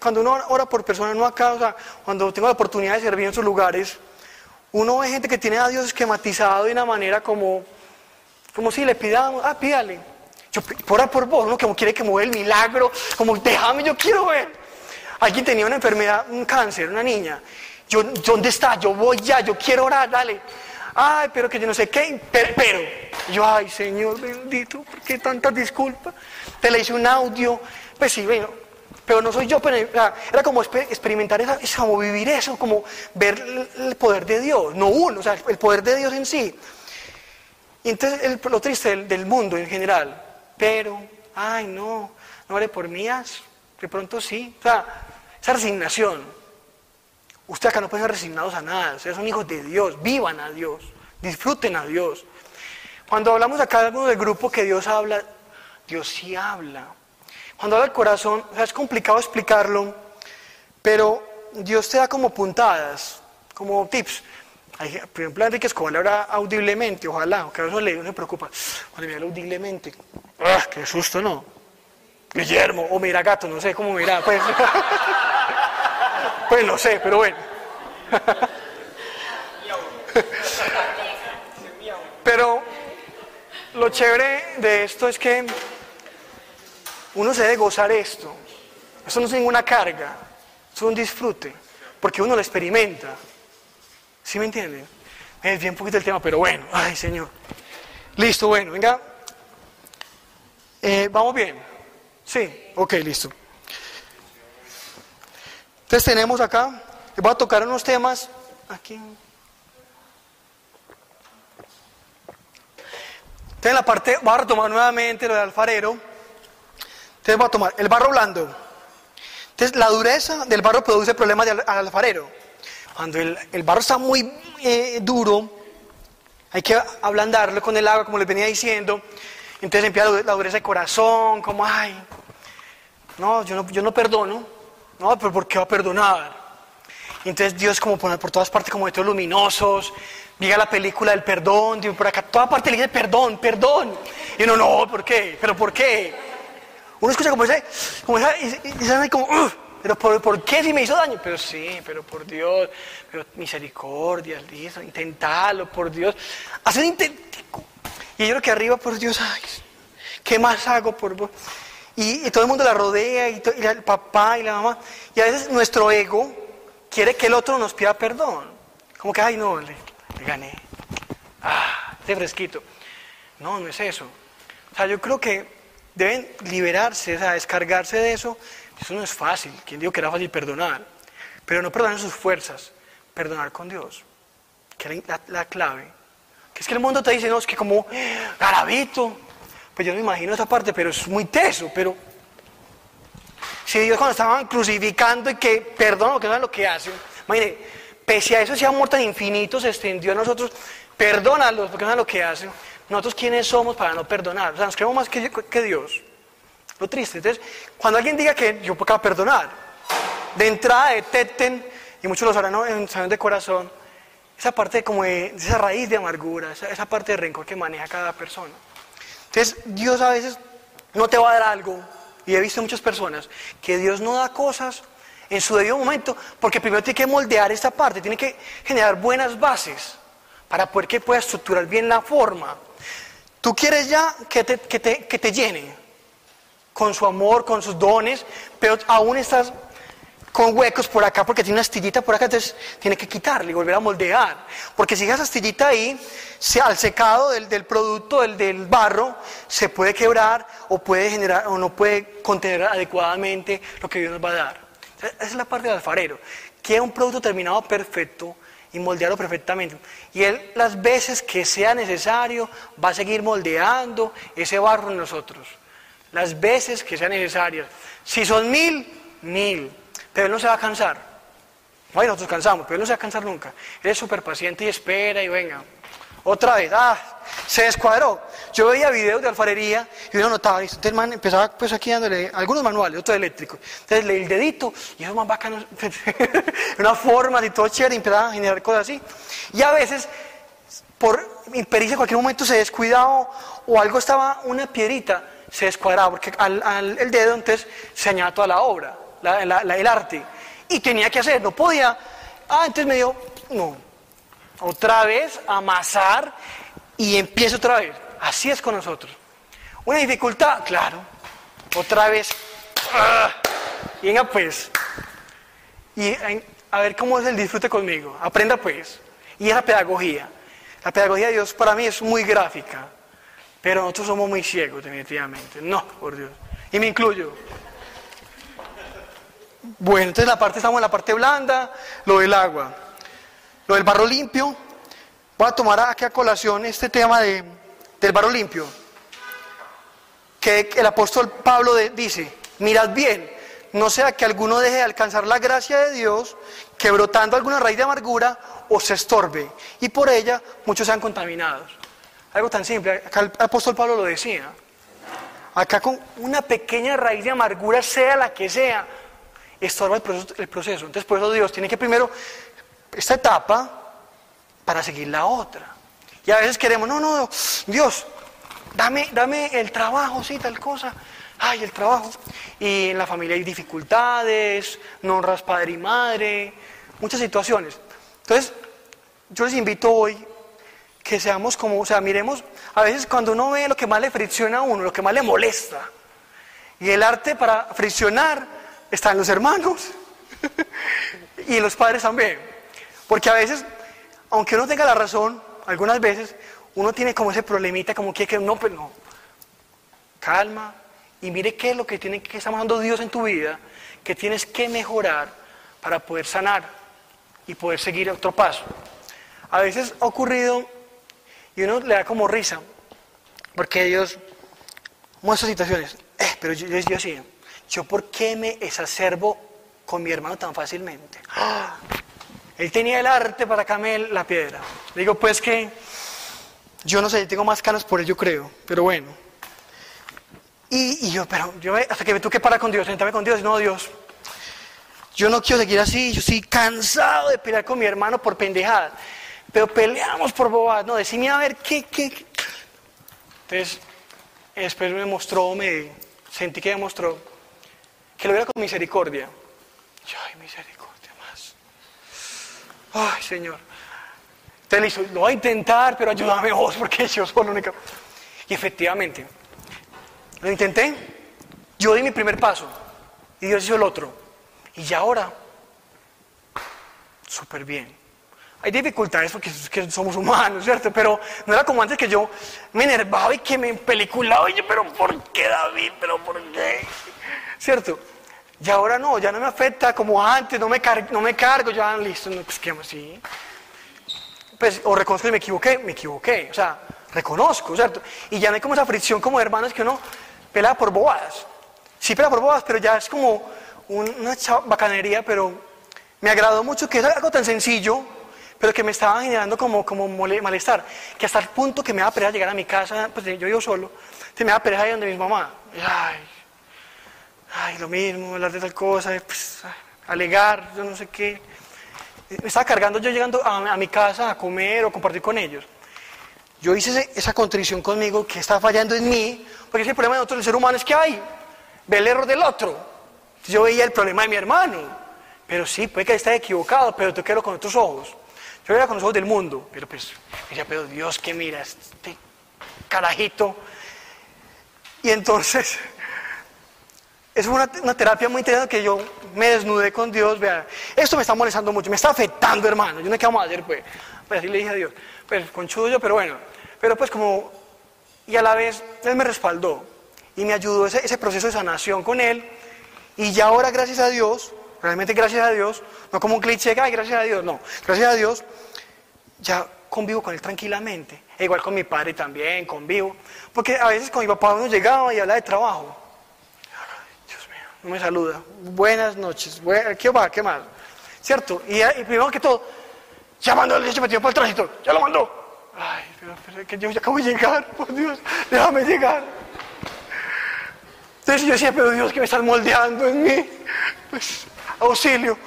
cuando uno ora por personas, no acá, o sea, cuando tengo la oportunidad de servir en sus lugares, uno ve gente que tiene a Dios esquematizado de una manera como, como si le pidamos, ah, pídale. Yo, por por vos, uno como quiere que mueva el milagro, como déjame, yo quiero ver. Alguien tenía una enfermedad, un cáncer, una niña. Yo, ¿dónde está? Yo voy ya, yo quiero orar, dale. Ay, pero que yo no sé qué, pero, yo, ay, Señor bendito, ¿por qué tantas disculpas? Te le hice un audio, pues sí, bueno, pero no soy yo, pero era como experimentar esa, es como vivir eso, como ver el poder de Dios, no uno, o sea, el poder de Dios en sí. Y entonces lo triste del mundo en general pero ay, no, no vale por mías, de pronto sí. O sea, esa resignación. Ustedes acá no pueden ser resignados a nada, ustedes son hijos de Dios, vivan a Dios, disfruten a Dios. Cuando hablamos acá del grupo que Dios habla, Dios sí habla. Cuando habla el corazón, o sea, es complicado explicarlo, pero Dios te da como puntadas, como tips. por ejemplo, Enrique Escobar habla audiblemente, ojalá, que a veces le, no se preocupa. Cuando me audiblemente, ¡ah, qué susto, no! Guillermo, o mira gato, no sé cómo mira, pues. pues lo sé, pero bueno. pero lo chévere de esto es que uno se debe gozar esto. Esto no es ninguna carga, es un disfrute, porque uno lo experimenta. ¿Sí me entienden? Es bien poquito el tema, pero bueno, ay Señor. Listo, bueno, venga. Eh, ¿Vamos bien? Sí, ok, listo. Entonces tenemos acá, voy a tocar unos temas aquí. Entonces la parte, voy a retomar nuevamente lo del alfarero. Entonces voy a tomar el barro blando. Entonces la dureza del barro produce problemas al, alfarero. Cuando el, barro está muy eh, duro, hay que ablandarlo con el agua, como les venía diciendo. Entonces empieza la dureza de corazón, como, ay, no, yo no, yo no perdono. No, pero ¿por qué va a perdonar? entonces Dios como pone por todas partes como de todos luminosos, llega la película del perdón, por acá, toda parte le dice perdón, perdón. Y uno, no, ¿por qué? ¿Pero por qué? Uno escucha como ese, como esa, y, y, como, pero por, por, qué si me hizo daño? Pero sí, pero por Dios, pero misericordia, listo, intentalo, por Dios. Haz un intentico. Y yo creo que arriba, por Dios, ay, ¿qué más hago por vos? Y, todo el mundo la rodea, y, y, el papá y la mamá. Y a veces nuestro ego quiere que el otro nos pida perdón. Como que, ay, no, le, gané. Ah, de fresquito. No, no es eso. O sea, yo creo que deben liberarse, o sea, descargarse de eso. Eso no es fácil. ¿Quién dijo que era fácil perdonar? Pero no perdonar sus fuerzas, perdonar con Dios. Que es la, clave. Que es que el mundo te dice, no, es que como garabito. Pues yo no me imagino esa parte, pero es muy teso. Pero si Dios cuando estaban crucificando y que perdona que no es lo que hacen, pese a eso ese amor tan infinito se extendió a nosotros, perdónalos porque no es lo que hacen. Nosotros quiénes somos para no perdonar, o sea, nos creemos más que, que Dios. Lo triste. Entonces, cuando alguien diga que yo puedo perdonar, de entrada detecten, y muchos lo sabrán en saben de corazón, esa parte como de, esa raíz de amargura, esa, esa parte de rencor que maneja cada persona. Entonces, Dios a veces no te va a dar algo y he visto muchas personas que Dios no da cosas en su debido momento, porque primero tiene que moldear esta parte, tiene que generar buenas bases para poder que pueda estructurar bien la forma. Tú quieres ya que te, que te, que te llene con su amor, con sus dones, pero aún estás con huecos por acá porque tiene una astillita por acá, entonces tiene que quitarle y volver a moldear. Porque si esa astillita ahí, al secado del, del producto, del, del, barro, se puede quebrar o puede generar o no puede contener adecuadamente lo que Dios nos va a dar. Esa es la parte del alfarero. Quiere un producto terminado perfecto y moldearlo perfectamente. Y él las veces que sea necesario va a seguir moldeando ese barro en nosotros. Las veces que sean necesarias. Si son mil, mil. Pero Él no se va a cansar. Bueno, nosotros cansamos, pero Él no se va a cansar nunca. Él es súper paciente y espera y venga. Otra vez, ah, se descuadró. Yo veía videos de alfarería y uno notaba, entonces el man empezaba pues aquí dándole algunos manuales, otros eléctricos. Entonces el dedito y eso más bacano, una forma y todo chévere, y empezaba a generar cosas así. Y a veces, por impericia, en cualquier momento se descuidaba o algo estaba, una piedrita, se descuadraba, porque al, el dedo entonces se añade toda la obra el arte. Y tenía que hacer, no podía. Ah, entonces me dio, no. Otra vez, amasar y empiezo otra vez. Así es con nosotros. Una dificultad, claro. Otra vez. Ah, venga pues. Y a ver cómo es el disfrute conmigo. Aprenda pues. Y esa pedagogía. La pedagogía de Dios para mí es muy gráfica. Pero nosotros somos muy ciegos, definitivamente. No, por Dios. Y me incluyo. Bueno, entonces la parte, estamos en la parte blanda, lo del agua, lo del barro limpio. Voy a tomar aquí a colación este tema de, del barro limpio. que el apóstol Pablo dice, mirad bien, no sea que alguno deje de alcanzar la gracia de Dios, que brotando alguna raíz de amargura os estorbe, y por ella muchos sean contaminados. Algo tan simple, acá el apóstol Pablo lo decía. Acá con una pequeña raíz de amargura, sea la que sea, estorba el proceso, el proceso. Entonces por eso Dios tiene que primero esta etapa para seguir la otra. Y a veces queremos, no, no, Dios, dame, dame el trabajo, sí, tal cosa. Ay, el trabajo. Y en la familia hay dificultades, no honras padre y madre, muchas situaciones. Entonces, yo les invito hoy que seamos como, o sea, miremos, a veces cuando uno ve lo que más le fricciona a uno, lo que más le molesta, y el arte para friccionar está en los hermanos y los padres también. Porque a veces, aunque uno tenga la razón, algunas veces uno tiene como ese problemita, como que, no, pero no. Calma y mire qué es lo que tiene que estar dando Dios en tu vida, que tienes que mejorar para poder sanar y poder seguir otro paso. A veces ha ocurrido y uno le da como risa, porque Dios muestra situaciones. Eh, pero yo, yo sí, yo por qué me exacerbo con mi hermano tan fácilmente. ¡Ah! Él tenía el arte para camel la piedra. digo, pues que yo no sé, tengo más canas por ello, creo, pero bueno. Y, yo, pero yo hasta que me tuve que parar con Dios, sentarme con Dios, no, Dios, yo no quiero seguir así, yo estoy cansado de pelear con mi hermano por pendejadas, pero peleamos por bobadas, no, decime a ver qué, qué. Entonces, después me mostró, me sentí que me mostró que lo viera con misericordia. Ay, misericordia. Ay, Señor. Entonces le hizo, lo voy a intentar, pero ayúdame vos, porque yo soy la única. Y efectivamente, lo intenté, yo di mi primer paso, y Dios hizo el otro. Y ya ahora, súper bien. Hay dificultades porque somos humanos, ¿cierto? Pero no era como antes que yo me enervaba y que me peliculaba y yo, pero ¿por qué David? ¿Pero por qué? ¿Cierto? Y ahora no, ya no me afecta como antes, no me, no me cargo, ya listo, no, pues qué así. Pues, o reconozco que me equivoqué, me equivoqué, o sea, reconozco, ¿cierto? Y ya no hay como esa fricción como hermanos que uno pela por bobadas. Sí pela por bobadas, pero ya es como una bacanería, pero me agradó mucho que es algo tan sencillo, pero que me estaba generando como, como malestar, que hasta el punto que me da pereza llegar a mi casa, pues yo vivo solo, te me da pereza ir donde mi mamá. ay, ay, lo mismo, hablar de tal cosa, pues, alegar, yo no sé qué. Me estaba cargando yo llegando a, mi casa a comer o compartir con ellos. Yo hice esa contrición conmigo que está fallando en mí, porque es el problema de nosotros, el ser humano, es que hay, ve el error del otro. Yo veía el problema de mi hermano, pero sí, puede que esté equivocado, pero tú quiero con otros ojos. Yo veía con los ojos del mundo, pero pues, decía, pero Dios, ¿qué mira? Este carajito. Y entonces es una, terapia muy interesante que yo me desnudé con Dios, vea, esto me está molestando mucho, me está afectando, hermano, yo no qué vamos a hacer, pues. Pues así le dije a Dios, pues conchudo yo, pero bueno, pero pues como, y a la vez Él me respaldó y me ayudó ese, ese proceso de sanación con Él, y ya ahora, gracias a Dios, realmente gracias a Dios, no como un cliché, ay, gracias a Dios, no, gracias a Dios, ya convivo con Él tranquilamente, e igual con mi padre también, convivo, porque a veces con mi papá uno llegaba y hablaba de trabajo, no me saluda. Buenas noches. ¿Qué va? ¿Qué más? ¿Cierto? Y, primero que todo, ya mandó el metido para el tránsito. Ya lo mandó. Ay, pero, que yo ya acabo de llegar. Por Dios, déjame llegar. Entonces yo decía, pero Dios, que me estás moldeando en mí. Pues, auxilio.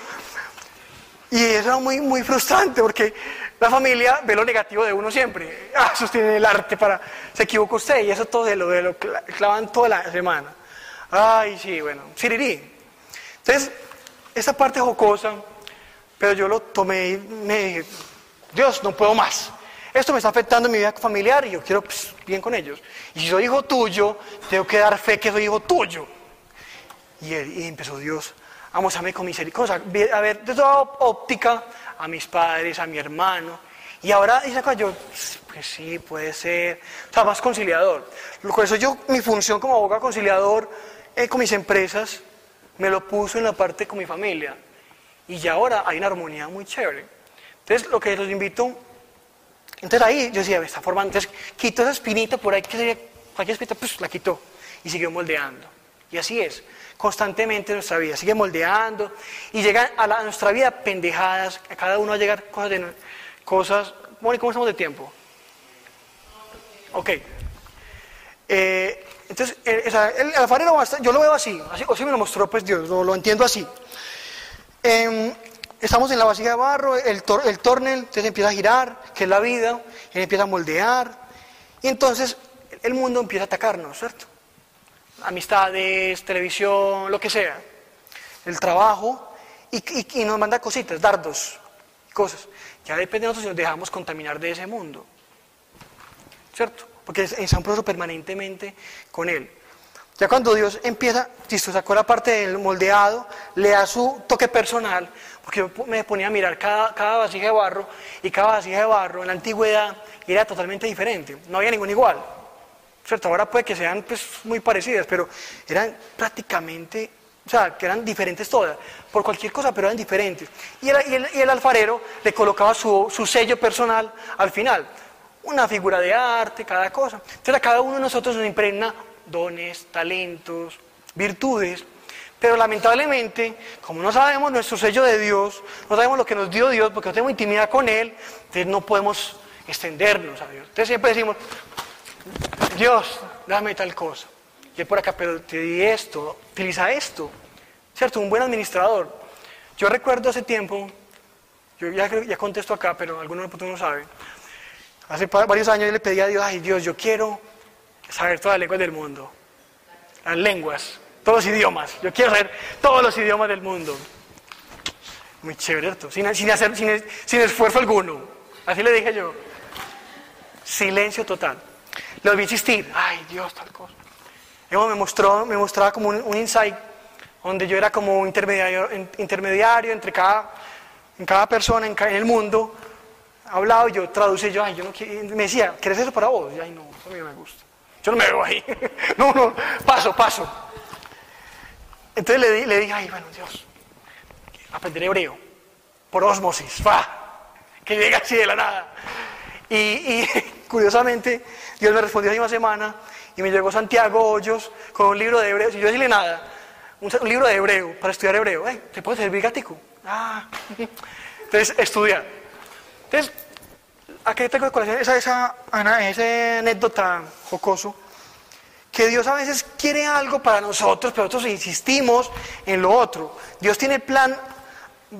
Y eso era muy, muy frustrante porque la familia ve lo negativo de uno siempre. Ah, sostiene el arte para. Se equivocó usted y eso todo de lo, de lo clavan toda la semana. Ay, sí, bueno, sirirí. Entonces, esa parte jocosa, pero yo lo tomé y me dije, Dios, no puedo más. Esto me está afectando en mi vida familiar y yo quiero pues, bien con ellos. Y si soy hijo tuyo, tengo que dar fe que soy hijo tuyo. Y, y empezó Dios a mostrarme con misericordia, a ver, de toda óptica, a mis padres, a mi hermano. Y ahora dice yo, pues sí, puede ser. O sea, más conciliador. Por eso yo, mi función como abogado conciliador, eh, con mis empresas, me lo puso en la parte con mi familia. Y ya ahora hay una armonía muy chévere. Entonces, lo que los invito, entonces ahí yo decía, está formando, entonces quito esa espinita por ahí, que sería cualquier espinita, pues la quito. y sigue moldeando. Y así es, constantemente nuestra vida, sigue moldeando y llegan a, nuestra vida pendejadas, a cada uno va a llegar cosas, de, cosas ¿cómo estamos de tiempo? Ok. Eh, entonces, el, alfarero, yo lo veo así, así, o me lo mostró pues Dios, lo, entiendo así. Em, estamos en la vasija de barro, el, el tornel, entonces empieza a girar, que es la vida, él empieza a moldear, y entonces el mundo empieza a atacarnos, ¿cierto? Amistades, televisión, lo que sea, el trabajo, y, y nos manda cositas, dardos, cosas. Ya depende de nosotros si nos dejamos contaminar de ese mundo, ¿cierto? Porque está un proceso permanentemente con Él. Ya cuando Dios empieza, listo, sacó la parte del moldeado, le da su toque personal, porque yo me ponía a mirar cada, cada vasija de barro, y cada vasija de barro en la antigüedad era totalmente diferente, no había ningún igual. ¿Cierto? Ahora puede que sean pues, muy parecidas, pero eran prácticamente, o sea, que eran diferentes todas, por cualquier cosa, pero eran diferentes. Y el, y el, alfarero le colocaba su, su sello personal al final una figura de arte, cada cosa. Entonces a cada uno de nosotros nos impregna dones, talentos, virtudes, pero lamentablemente, como no sabemos nuestro sello de Dios, no sabemos lo que nos dio Dios, porque no tenemos intimidad con Él, entonces no podemos extendernos a Dios. Entonces siempre decimos, Dios, dame tal cosa. Y por acá, pero te di esto, utiliza esto. ¿Cierto? Un buen administrador. Yo recuerdo hace tiempo, yo ya, ya contesto acá, pero algunos no saben. Hace varios años yo le pedí a Dios, ay Dios, yo quiero saber todas las lenguas del mundo. Las lenguas, todos los idiomas. Yo quiero saber todos los idiomas del mundo. Muy chévere esto, sin, hacer, sin, esfuerzo alguno. Así le dije yo. Silencio total. Le vi insistir, ay Dios, tal cosa. Luego me mostró, me mostraba como un, insight donde yo era como intermediario, intermediario entre cada, en cada persona en el mundo hablado y yo traducí, yo, ay, yo no quiero, me decía, ¿quieres eso para vos? Y ay, no, a mí no me gusta. Yo no me veo ahí. no, no, paso, paso. Entonces le, le dije, ay, bueno, Dios, aprender hebreo, por osmosis, va, que llega así de la nada. Y, y curiosamente, Dios me respondió la misma semana y me llegó Santiago Hoyos con un libro de hebreo, sin yo decirle nada, un, libro de hebreo, para estudiar hebreo. ¿Te puede servir gatico? Ah, entonces estudiar. Entonces, aquí tengo de corazón esa, esa, esa anécdota jocoso, que Dios a veces quiere algo para nosotros, pero nosotros insistimos en lo otro. Dios tiene plan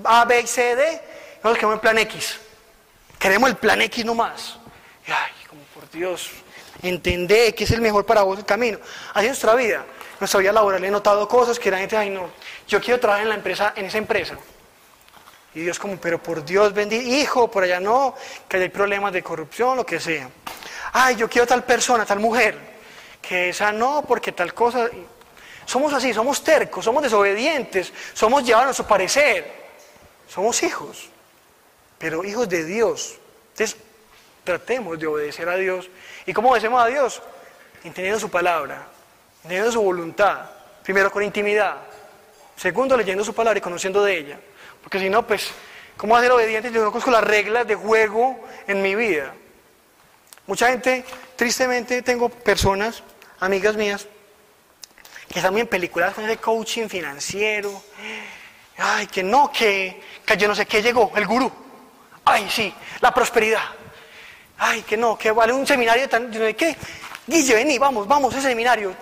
A, B, C, D, nosotros queremos el plan X. Queremos el plan X nomás. Y, ay, como por Dios, entendé que es el mejor para vos el camino. Así es nuestra vida. Nuestra vida laboral he notado cosas que la gente, ay no, yo quiero trabajar en la empresa, en esa empresa. Y Dios como, pero por Dios bendito, hijo, por allá no, que hay problemas de corrupción, lo que sea. Ay, yo quiero tal persona, tal mujer, que esa no, porque tal cosa. Somos así, somos tercos, somos desobedientes, somos llevados a nuestro parecer. Somos hijos, pero hijos de Dios. Entonces, tratemos de obedecer a Dios. ¿Y cómo obedecemos a Dios? Entendiendo su palabra, entendiendo su voluntad. Primero con intimidad. Segundo, leyendo su palabra y conociendo de ella. Porque si no, pues, ¿cómo hacer obediente yo no conozco las reglas de juego en mi vida? Mucha gente, tristemente, tengo personas, amigas mías, que están muy en películas con ese coaching financiero. Ay, que no, que, que yo no sé qué llegó, el gurú. Ay, sí, la prosperidad. Ay, que no, que vale un seminario tan. ¿Qué? Guille, vení, vamos, vamos, ese seminario.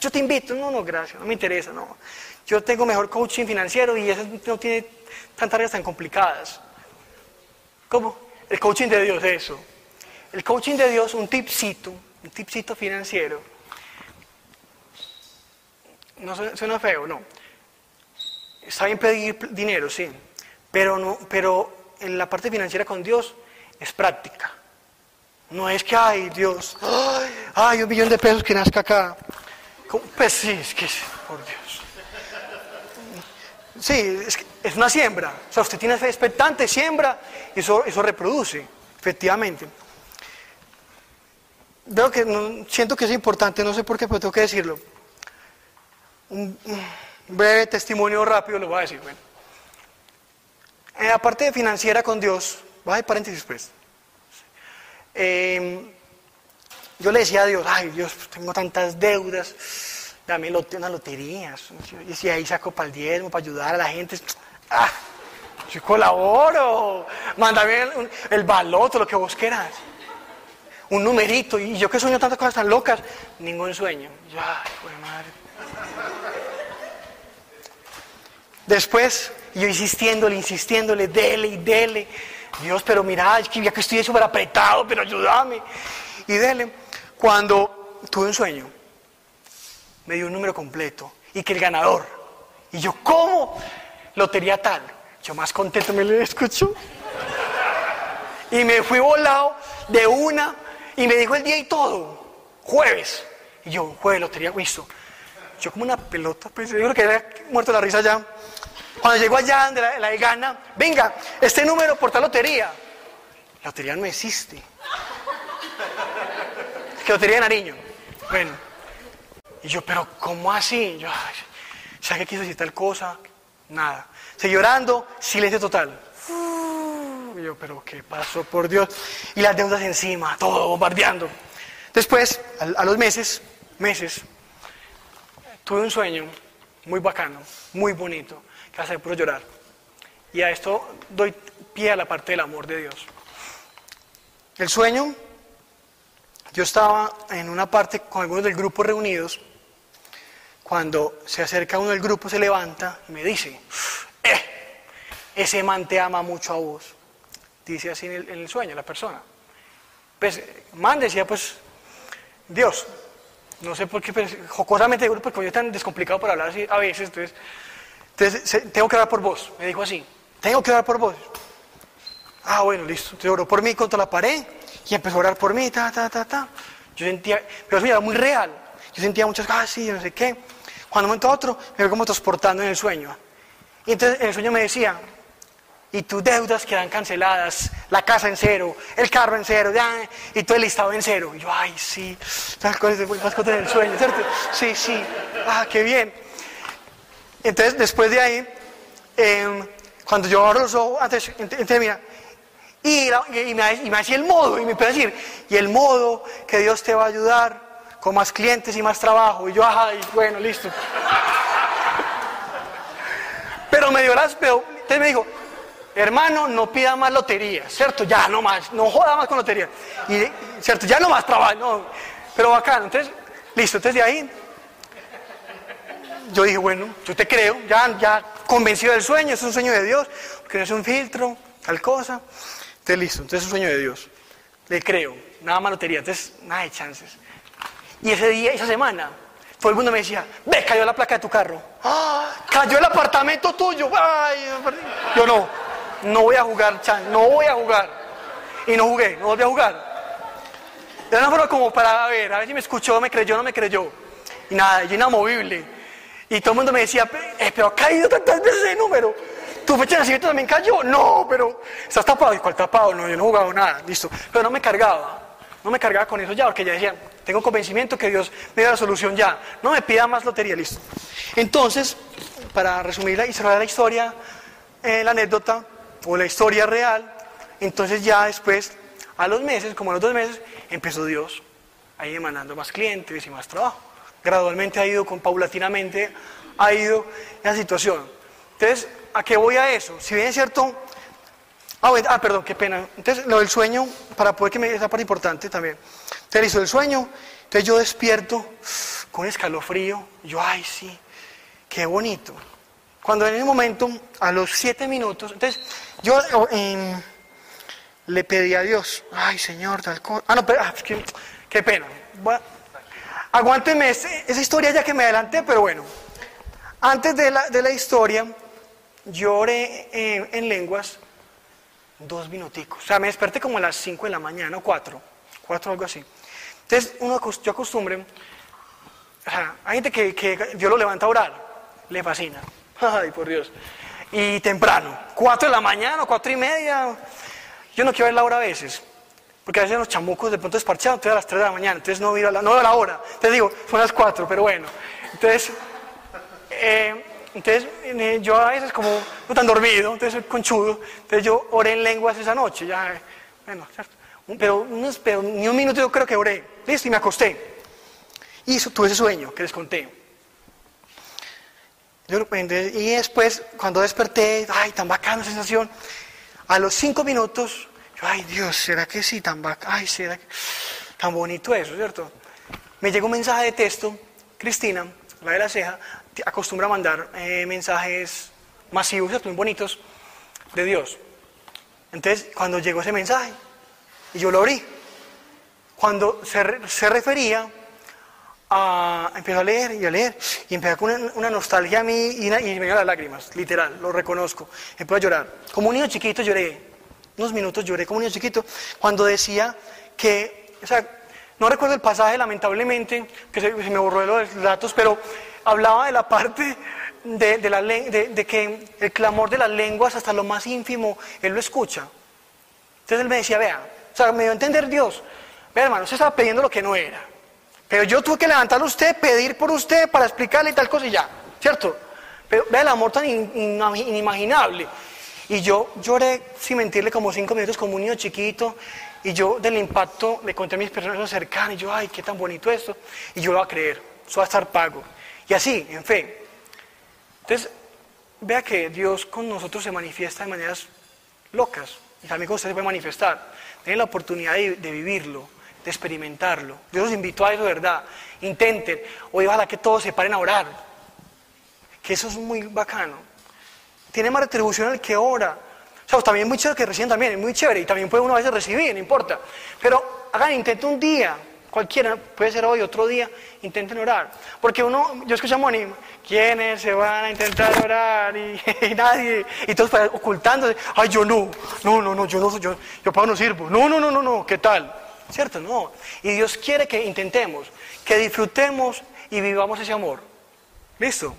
Yo te invito. No, no, gracias, no me interesa, no. Yo tengo mejor coaching financiero y eso no tiene tantas reglas tan complicadas. ¿Cómo? El coaching de Dios, eso. El coaching de Dios, un tipcito, un tipcito financiero. No suena feo, no. Está bien pedir dinero, sí. Pero, no, pero en la parte financiera con Dios es práctica. No es que, ay, Dios, ay, un millón de pesos que nazca acá. Pues sí, es que, por Dios. Sí, es, es, una siembra. O sea, usted tiene fe expectante, siembra, y eso, eso reproduce, efectivamente. Veo que siento que es importante, no sé por qué, pero tengo que decirlo. Un, breve testimonio rápido lo voy a decir. Bueno. En la parte financiera con Dios, voy a paréntesis pues. Eh, yo le decía a Dios, ay Dios, tengo tantas deudas, dame una lotería. Y si ahí saco para el diezmo, para ayudar a la gente. ¡Ah! Yo colaboro. Mándame el, el baloto, lo que vos quieras. Un numerito. Y yo que sueño tantas cosas tan locas, ningún sueño. Yo, ay, madre. Después, yo insistiéndole, insistiéndole, dele y dele. Dios, pero mira, ya que estoy súper apretado, pero ayúdame. Y dele. Cuando tuve un sueño, me dio un número completo y que el ganador. Y yo, ¿cómo? Lotería tal. Yo más contento me le escucho. Y me fui volado de una y me dijo el día y todo. Jueves. Y yo, jueves, lotería, visto. Yo como una pelota, pues yo creo que había muerto la risa ya. Cuando llegó allá de la, de gana, venga, este número por tal lotería. La lotería no existe. que lotería de Nariño. Bueno. Y yo, pero ¿cómo así? Yo, ¿sabes qué quiso decir tal cosa? Nada. Seguí llorando, silencio total. Y yo, pero ¿qué pasó por Dios? Y las deudas encima, todo bombardeando. Después, a, los meses, meses, tuve un sueño muy bacano, muy bonito, que hace puro llorar. Y a esto doy pie a la parte del amor de Dios. El sueño, yo estaba en una parte con algunos del grupo reunidos, cuando se acerca uno del grupo, se levanta y me dice, eh, ese man te ama mucho a vos. Dice así en el, sueño la persona. Pues, man decía, pues, Dios, no sé por qué, pero jocosamente, porque yo tan descomplicado para hablar así a veces, entonces, entonces, tengo que orar por vos, me dijo así, tengo que orar por vos. Ah, bueno, listo, te oró por mí contra la pared y empezó a orar por mí, ta, ta, ta, ta. Yo sentía, pero eso era muy real, yo sentía muchas cosas así, no sé qué. Cuando un momento a otro me veo como transportando en el sueño. Y entonces en el sueño me decía, y tus deudas quedan canceladas, la casa en cero, el carro en cero, ya, y todo el listado en cero. Y yo, ay, sí, las cosas, las cosas del sueño, ¿cierto? Sí, sí, ah, qué bien. Entonces, después de ahí, em, cuando yo abro los ojos, antes, entonces, mira, y, me, y me hacía el modo, y me empezó a decir, y el modo que Dios te va a ayudar con más clientes y más trabajo. Y yo, ay, bueno, listo. Pero me dio las, pero, entonces me dijo, hermano, no pida más lotería, ¿cierto? Ya, no más, no joda más con lotería. Y, ¿cierto? Ya no más trabajo, no. Pero bacano, entonces, listo, entonces de ahí, yo dije, bueno, yo te creo, ya, ya convencido del sueño, es un sueño de Dios, porque no es un filtro, tal cosa. Entonces, listo, entonces es un sueño de Dios. Le creo, nada más lotería, entonces, nada de chances. Y ese día, esa semana, todo el mundo me decía, ve, cayó la placa de tu carro. ¡Ah! Cayó el apartamento tuyo. Ay, yo no, no voy a jugar, Chan, no voy a jugar. Y no jugué, no volví a jugar. Era una forma como para ver, a ver si me escuchó, me creyó, no me creyó. Y nada, yo inamovible. Y todo el mundo me decía, eh, pero ha caído tantas veces ese número. ¿Tu fecha de nacimiento también cayó? No, pero estás tapado. ¿Y cuál tapado? No, yo no he jugado nada, listo. Pero no me cargaba. No me cargaba con eso ya, porque ya decía, tengo convencimiento que Dios me da la solución ya. No me pida más lotería, listo. Entonces, para resumirla y cerrar la historia, eh, la anécdota, o la historia real, entonces ya después, a los meses, como a los dos meses, empezó Dios ahí demandando más clientes y más trabajo. Gradualmente ha ido, con, paulatinamente, ha ido la situación. Entonces, ¿a qué voy a eso? Si bien es cierto, ah, ah perdón, qué pena. Entonces, lo del sueño, para poder que me esa parte importante también. Entonces, hizo el sueño, entonces yo despierto con escalofrío, yo, ay, sí, qué bonito. Cuando en el momento, a los siete minutos, entonces yo em, le pedí a Dios, ay Señor, tal cosa. Ah, no, pero, ah, qué pena. aguánteme esa historia ya que me adelanté, pero bueno. Antes de la, de la historia, yo oré en lenguas dos minuticos. O sea, me desperté como a las cinco de la mañana, o cuatro, cuatro algo así. Entonces, uno, yo acostumbre, o sea, hay gente que, que Dios lo levanta a orar, le fascina. Ay, por Dios. Y temprano, cuatro de la mañana, cuatro y media. Yo no quiero ver la hora a veces, porque a veces los chamucos de pronto desparchados, entonces a las tres de la mañana, entonces no veo la, no la hora. Entonces digo, son las cuatro, pero bueno. Entonces, eh, entonces eh, yo a veces como no tan dormido, entonces soy conchudo, entonces yo oré en lenguas esa noche, ya, bueno, Pero, pero ni un minuto yo creo que oré, listo, y me acosté. Y tuve ese sueño que les conté. Y después, cuando desperté, ay, tan bacana sensación. A los cinco minutos, yo, ay Dios, ¿será que sí? Tan bacana, ay, ¿será que tan bonito eso, ¿cierto? Me llegó un mensaje de texto, Cristina, la de la ceja, acostumbra a mandar eh, mensajes masivos, ¿cierto? Muy bonitos, de Dios. Entonces, cuando llegó ese mensaje, y yo lo abrí, cuando se, se refería a, empezó a leer y a leer, y empezó con una, nostalgia a mí y, me dieron las lágrimas, literal, lo reconozco. Empezó a llorar. Como un niño chiquito lloré, unos minutos lloré como un niño chiquito, cuando decía que, o sea, no recuerdo el pasaje lamentablemente, que se, me borró de los datos, pero hablaba de la parte de, la, de, que el clamor de las lenguas hasta lo más ínfimo, Él lo escucha. Entonces Él me decía, vea, o sea, me dio a entender Dios, vea hermano, usted estaba pidiendo lo que no era. Pero yo tuve que levantarlo a usted, pedir por usted para explicarle tal cosa y ya, ¿cierto? Pero vea el amor tan inimaginable. Y yo lloré, sin mentirle, como cinco minutos como un niño chiquito. Y yo del impacto le conté a mis personas cercanas y yo, ay, qué tan bonito esto. Y yo lo voy a creer, eso va a estar pago. Y así, en fe. Entonces, vea que Dios con nosotros se manifiesta de maneras locas. Y también con usted se puede manifestar. Tienen la oportunidad de vivirlo de experimentarlo. Dios los invitó a eso, ¿verdad? Intenten. Hoy ojalá que todos se paren a orar. Que eso es muy bacano. Tiene más retribución el que ora. O sea, también es muy chévere que reciben también, es muy chévere. Y también puede uno a veces recibir, no importa. Pero hagan, intenten un día, cualquiera, puede ser hoy, otro día, intenten orar. Porque uno, yo escucho a Moni, ¿quiénes se van a intentar orar? Y, nadie, y todos ocultándose, ay, yo no, no, no, no, yo no, yo, yo para no sirvo, no, no, no, no, no, ¿qué tal? ¿Cierto? No. Y Dios quiere que intentemos, que disfrutemos y vivamos ese amor. ¿Listo?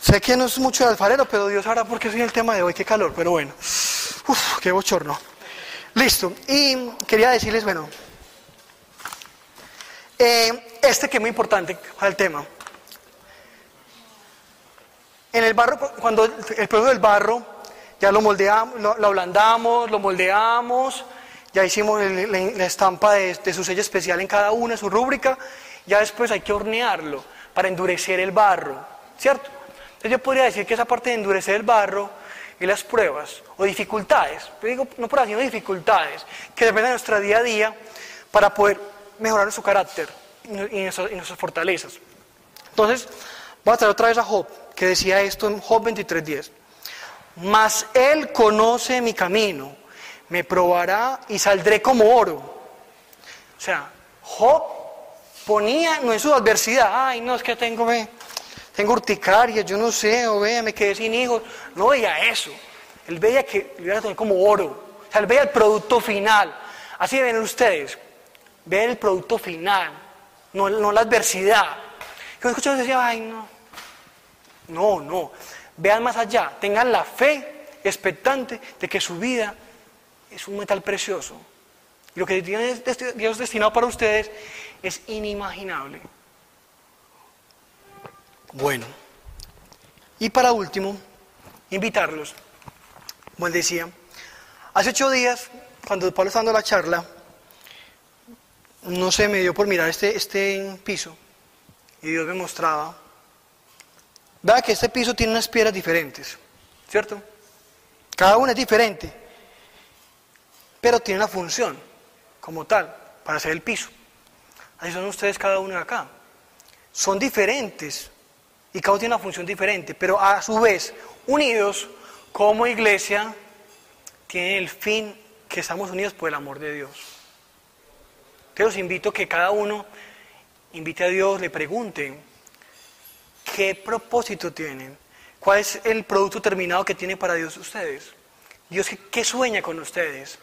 Sé que no es mucho de alfarero, pero Dios hará porque soy el tema de hoy, qué calor, pero bueno. Uf, qué bochorno. Listo. Y quería decirles, bueno, eh, este que es muy importante para el tema. En el barro, cuando el proceso del barro, ya lo moldeamos, lo, lo ablandamos, lo moldeamos, ya hicimos la, estampa de, su sello especial en cada una, su rúbrica, ya después hay que hornearlo para endurecer el barro, ¿cierto? Entonces yo podría decir que esa parte de endurecer el barro y las pruebas o dificultades, yo digo no por así, dificultades que dependen de nuestra día a día para poder mejorar nuestro carácter y nuestras, fortalezas. Entonces, voy a traer otra vez a Job, que decía esto en Job 23.10. Mas él conoce mi camino me probará y saldré como oro. O sea, Job ponía, no en su adversidad, ay, no, es que tengo, ve, tengo urticaria, yo no sé, o vea, me quedé sin hijos. No veía eso. Él veía que le iba a tener como oro. O sea, él veía el producto final. Así ven ustedes. Vean el producto final, no, no la adversidad. Que escuchaba decía, ay, no. No, no. Vean más allá. Tengan la fe expectante de que su vida es un metal precioso. Y lo que Dios destinado para ustedes es inimaginable. Bueno, y para último, invitarlos, como él decía, hace ocho días, cuando Pablo estaba dando la charla, no se me dio por mirar este, este piso y Dios me mostraba, vea que este piso tiene unas piedras diferentes, ¿cierto? Cada una es diferente pero tiene una función como tal para hacer el piso. Así son ustedes cada uno de acá. Son diferentes y cada uno tiene una función diferente, pero a su vez, unidos como iglesia, tienen el fin que estamos unidos por el amor de Dios. Te los invito a que cada uno invite a Dios, le pregunten qué propósito tienen, cuál es el producto terminado que tiene para Dios ustedes. Dios, ¿qué sueña con ustedes?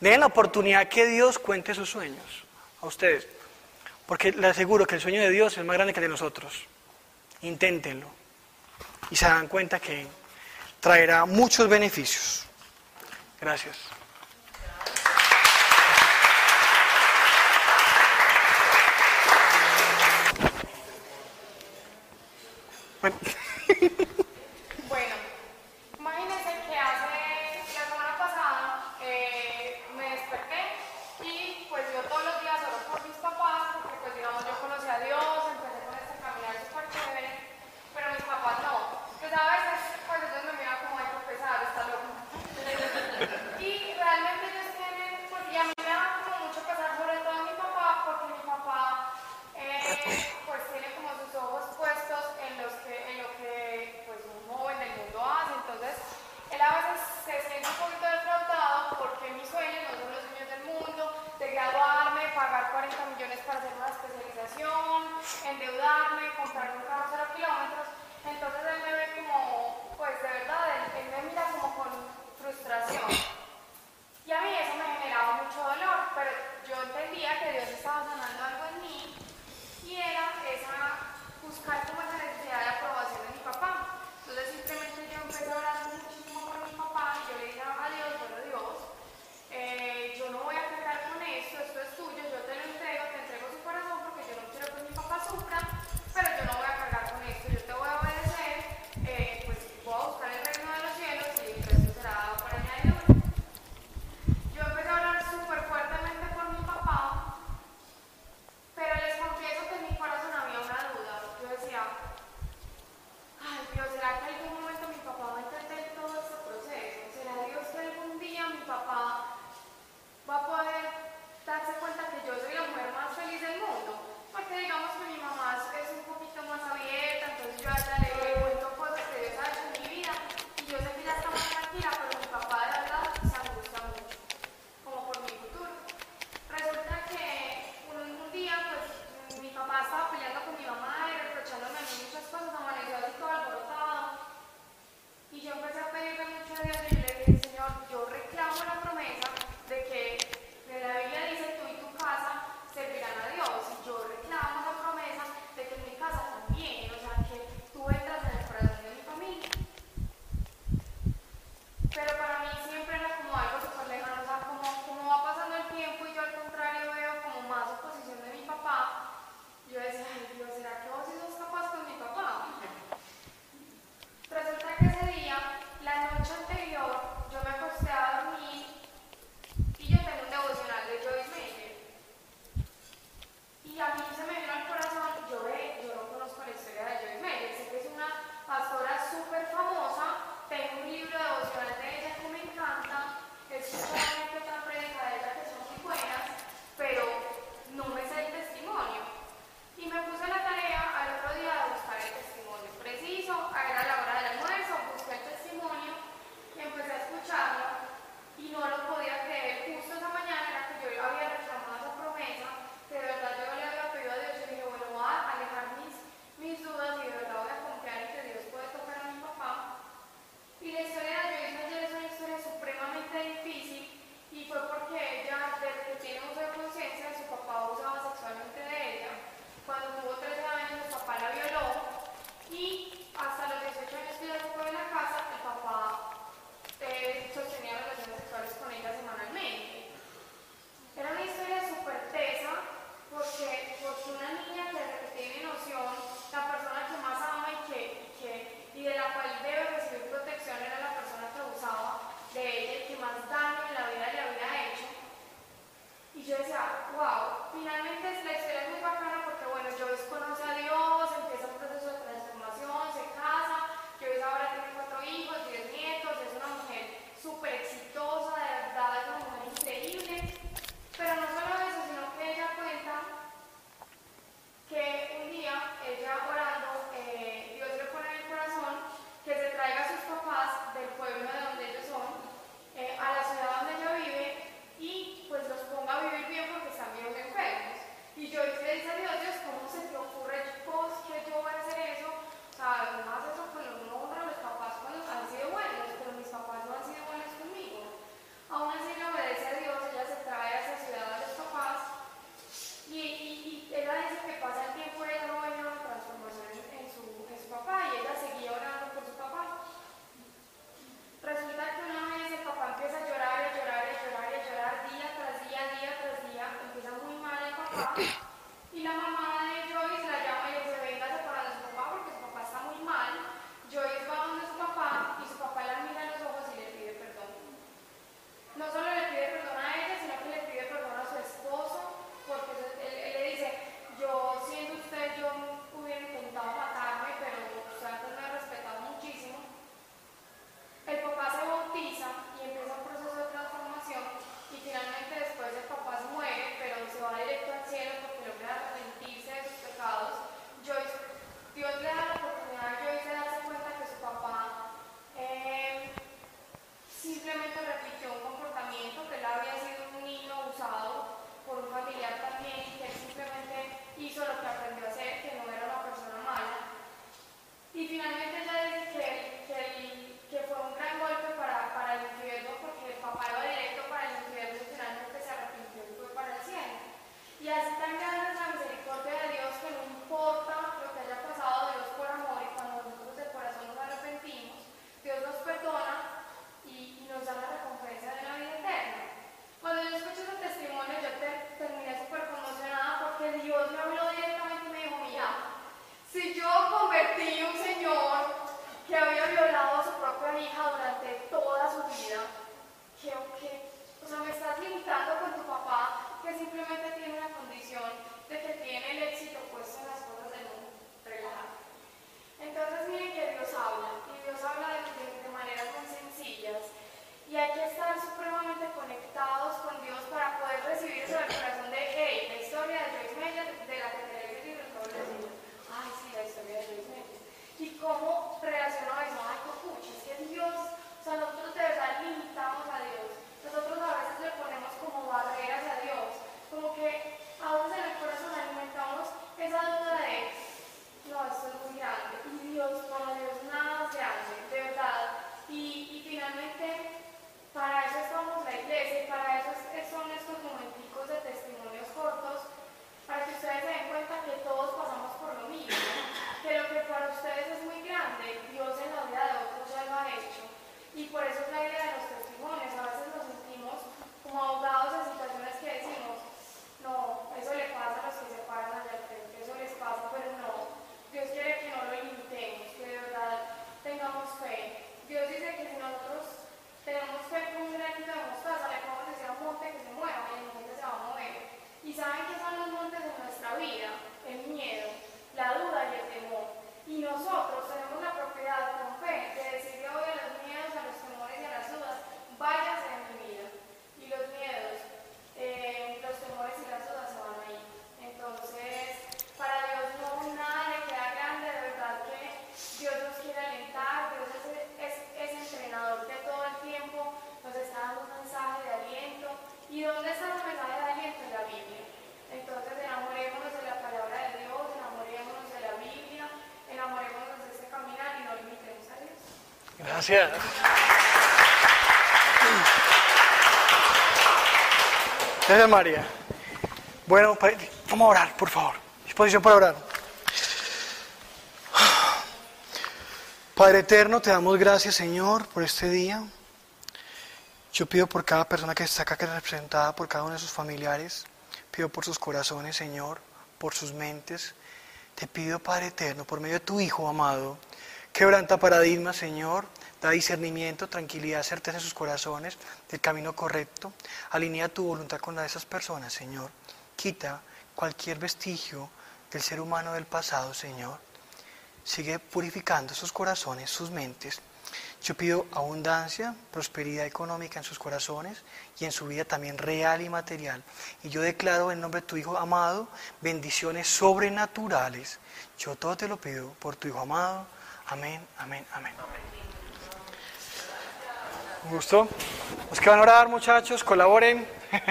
Den la oportunidad que Dios cuente sus sueños a ustedes. Porque les aseguro que el sueño de Dios es más grande que el de nosotros. Inténtenlo. Y se dan cuenta que traerá muchos beneficios. Gracias. Bueno. Gracias. Gracias, María. Bueno, pa- vamos a orar, por favor. Disposición para orar. Padre eterno, te damos gracias, Señor, por este día. Yo pido por cada persona que está acá, que es representada por cada uno de sus familiares. Pido por sus corazones, Señor, por sus mentes. Te pido, Padre eterno, por medio de tu Hijo amado, quebranta paradigmas, Señor. Da discernimiento, tranquilidad, certeza en sus corazones del camino correcto. Alinea tu voluntad con la de esas personas, Señor. Quita cualquier vestigio del ser humano del pasado, Señor. Sigue purificando sus corazones, sus mentes. Yo pido abundancia, prosperidad económica en sus corazones y en su vida también real y material. Y yo declaro en nombre de tu Hijo amado bendiciones sobrenaturales. Yo todo te lo pido por tu Hijo amado. Amén, amén, amén. Un gusto. Los que van a orar, muchachos, colaboren.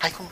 Ay, ¿cómo?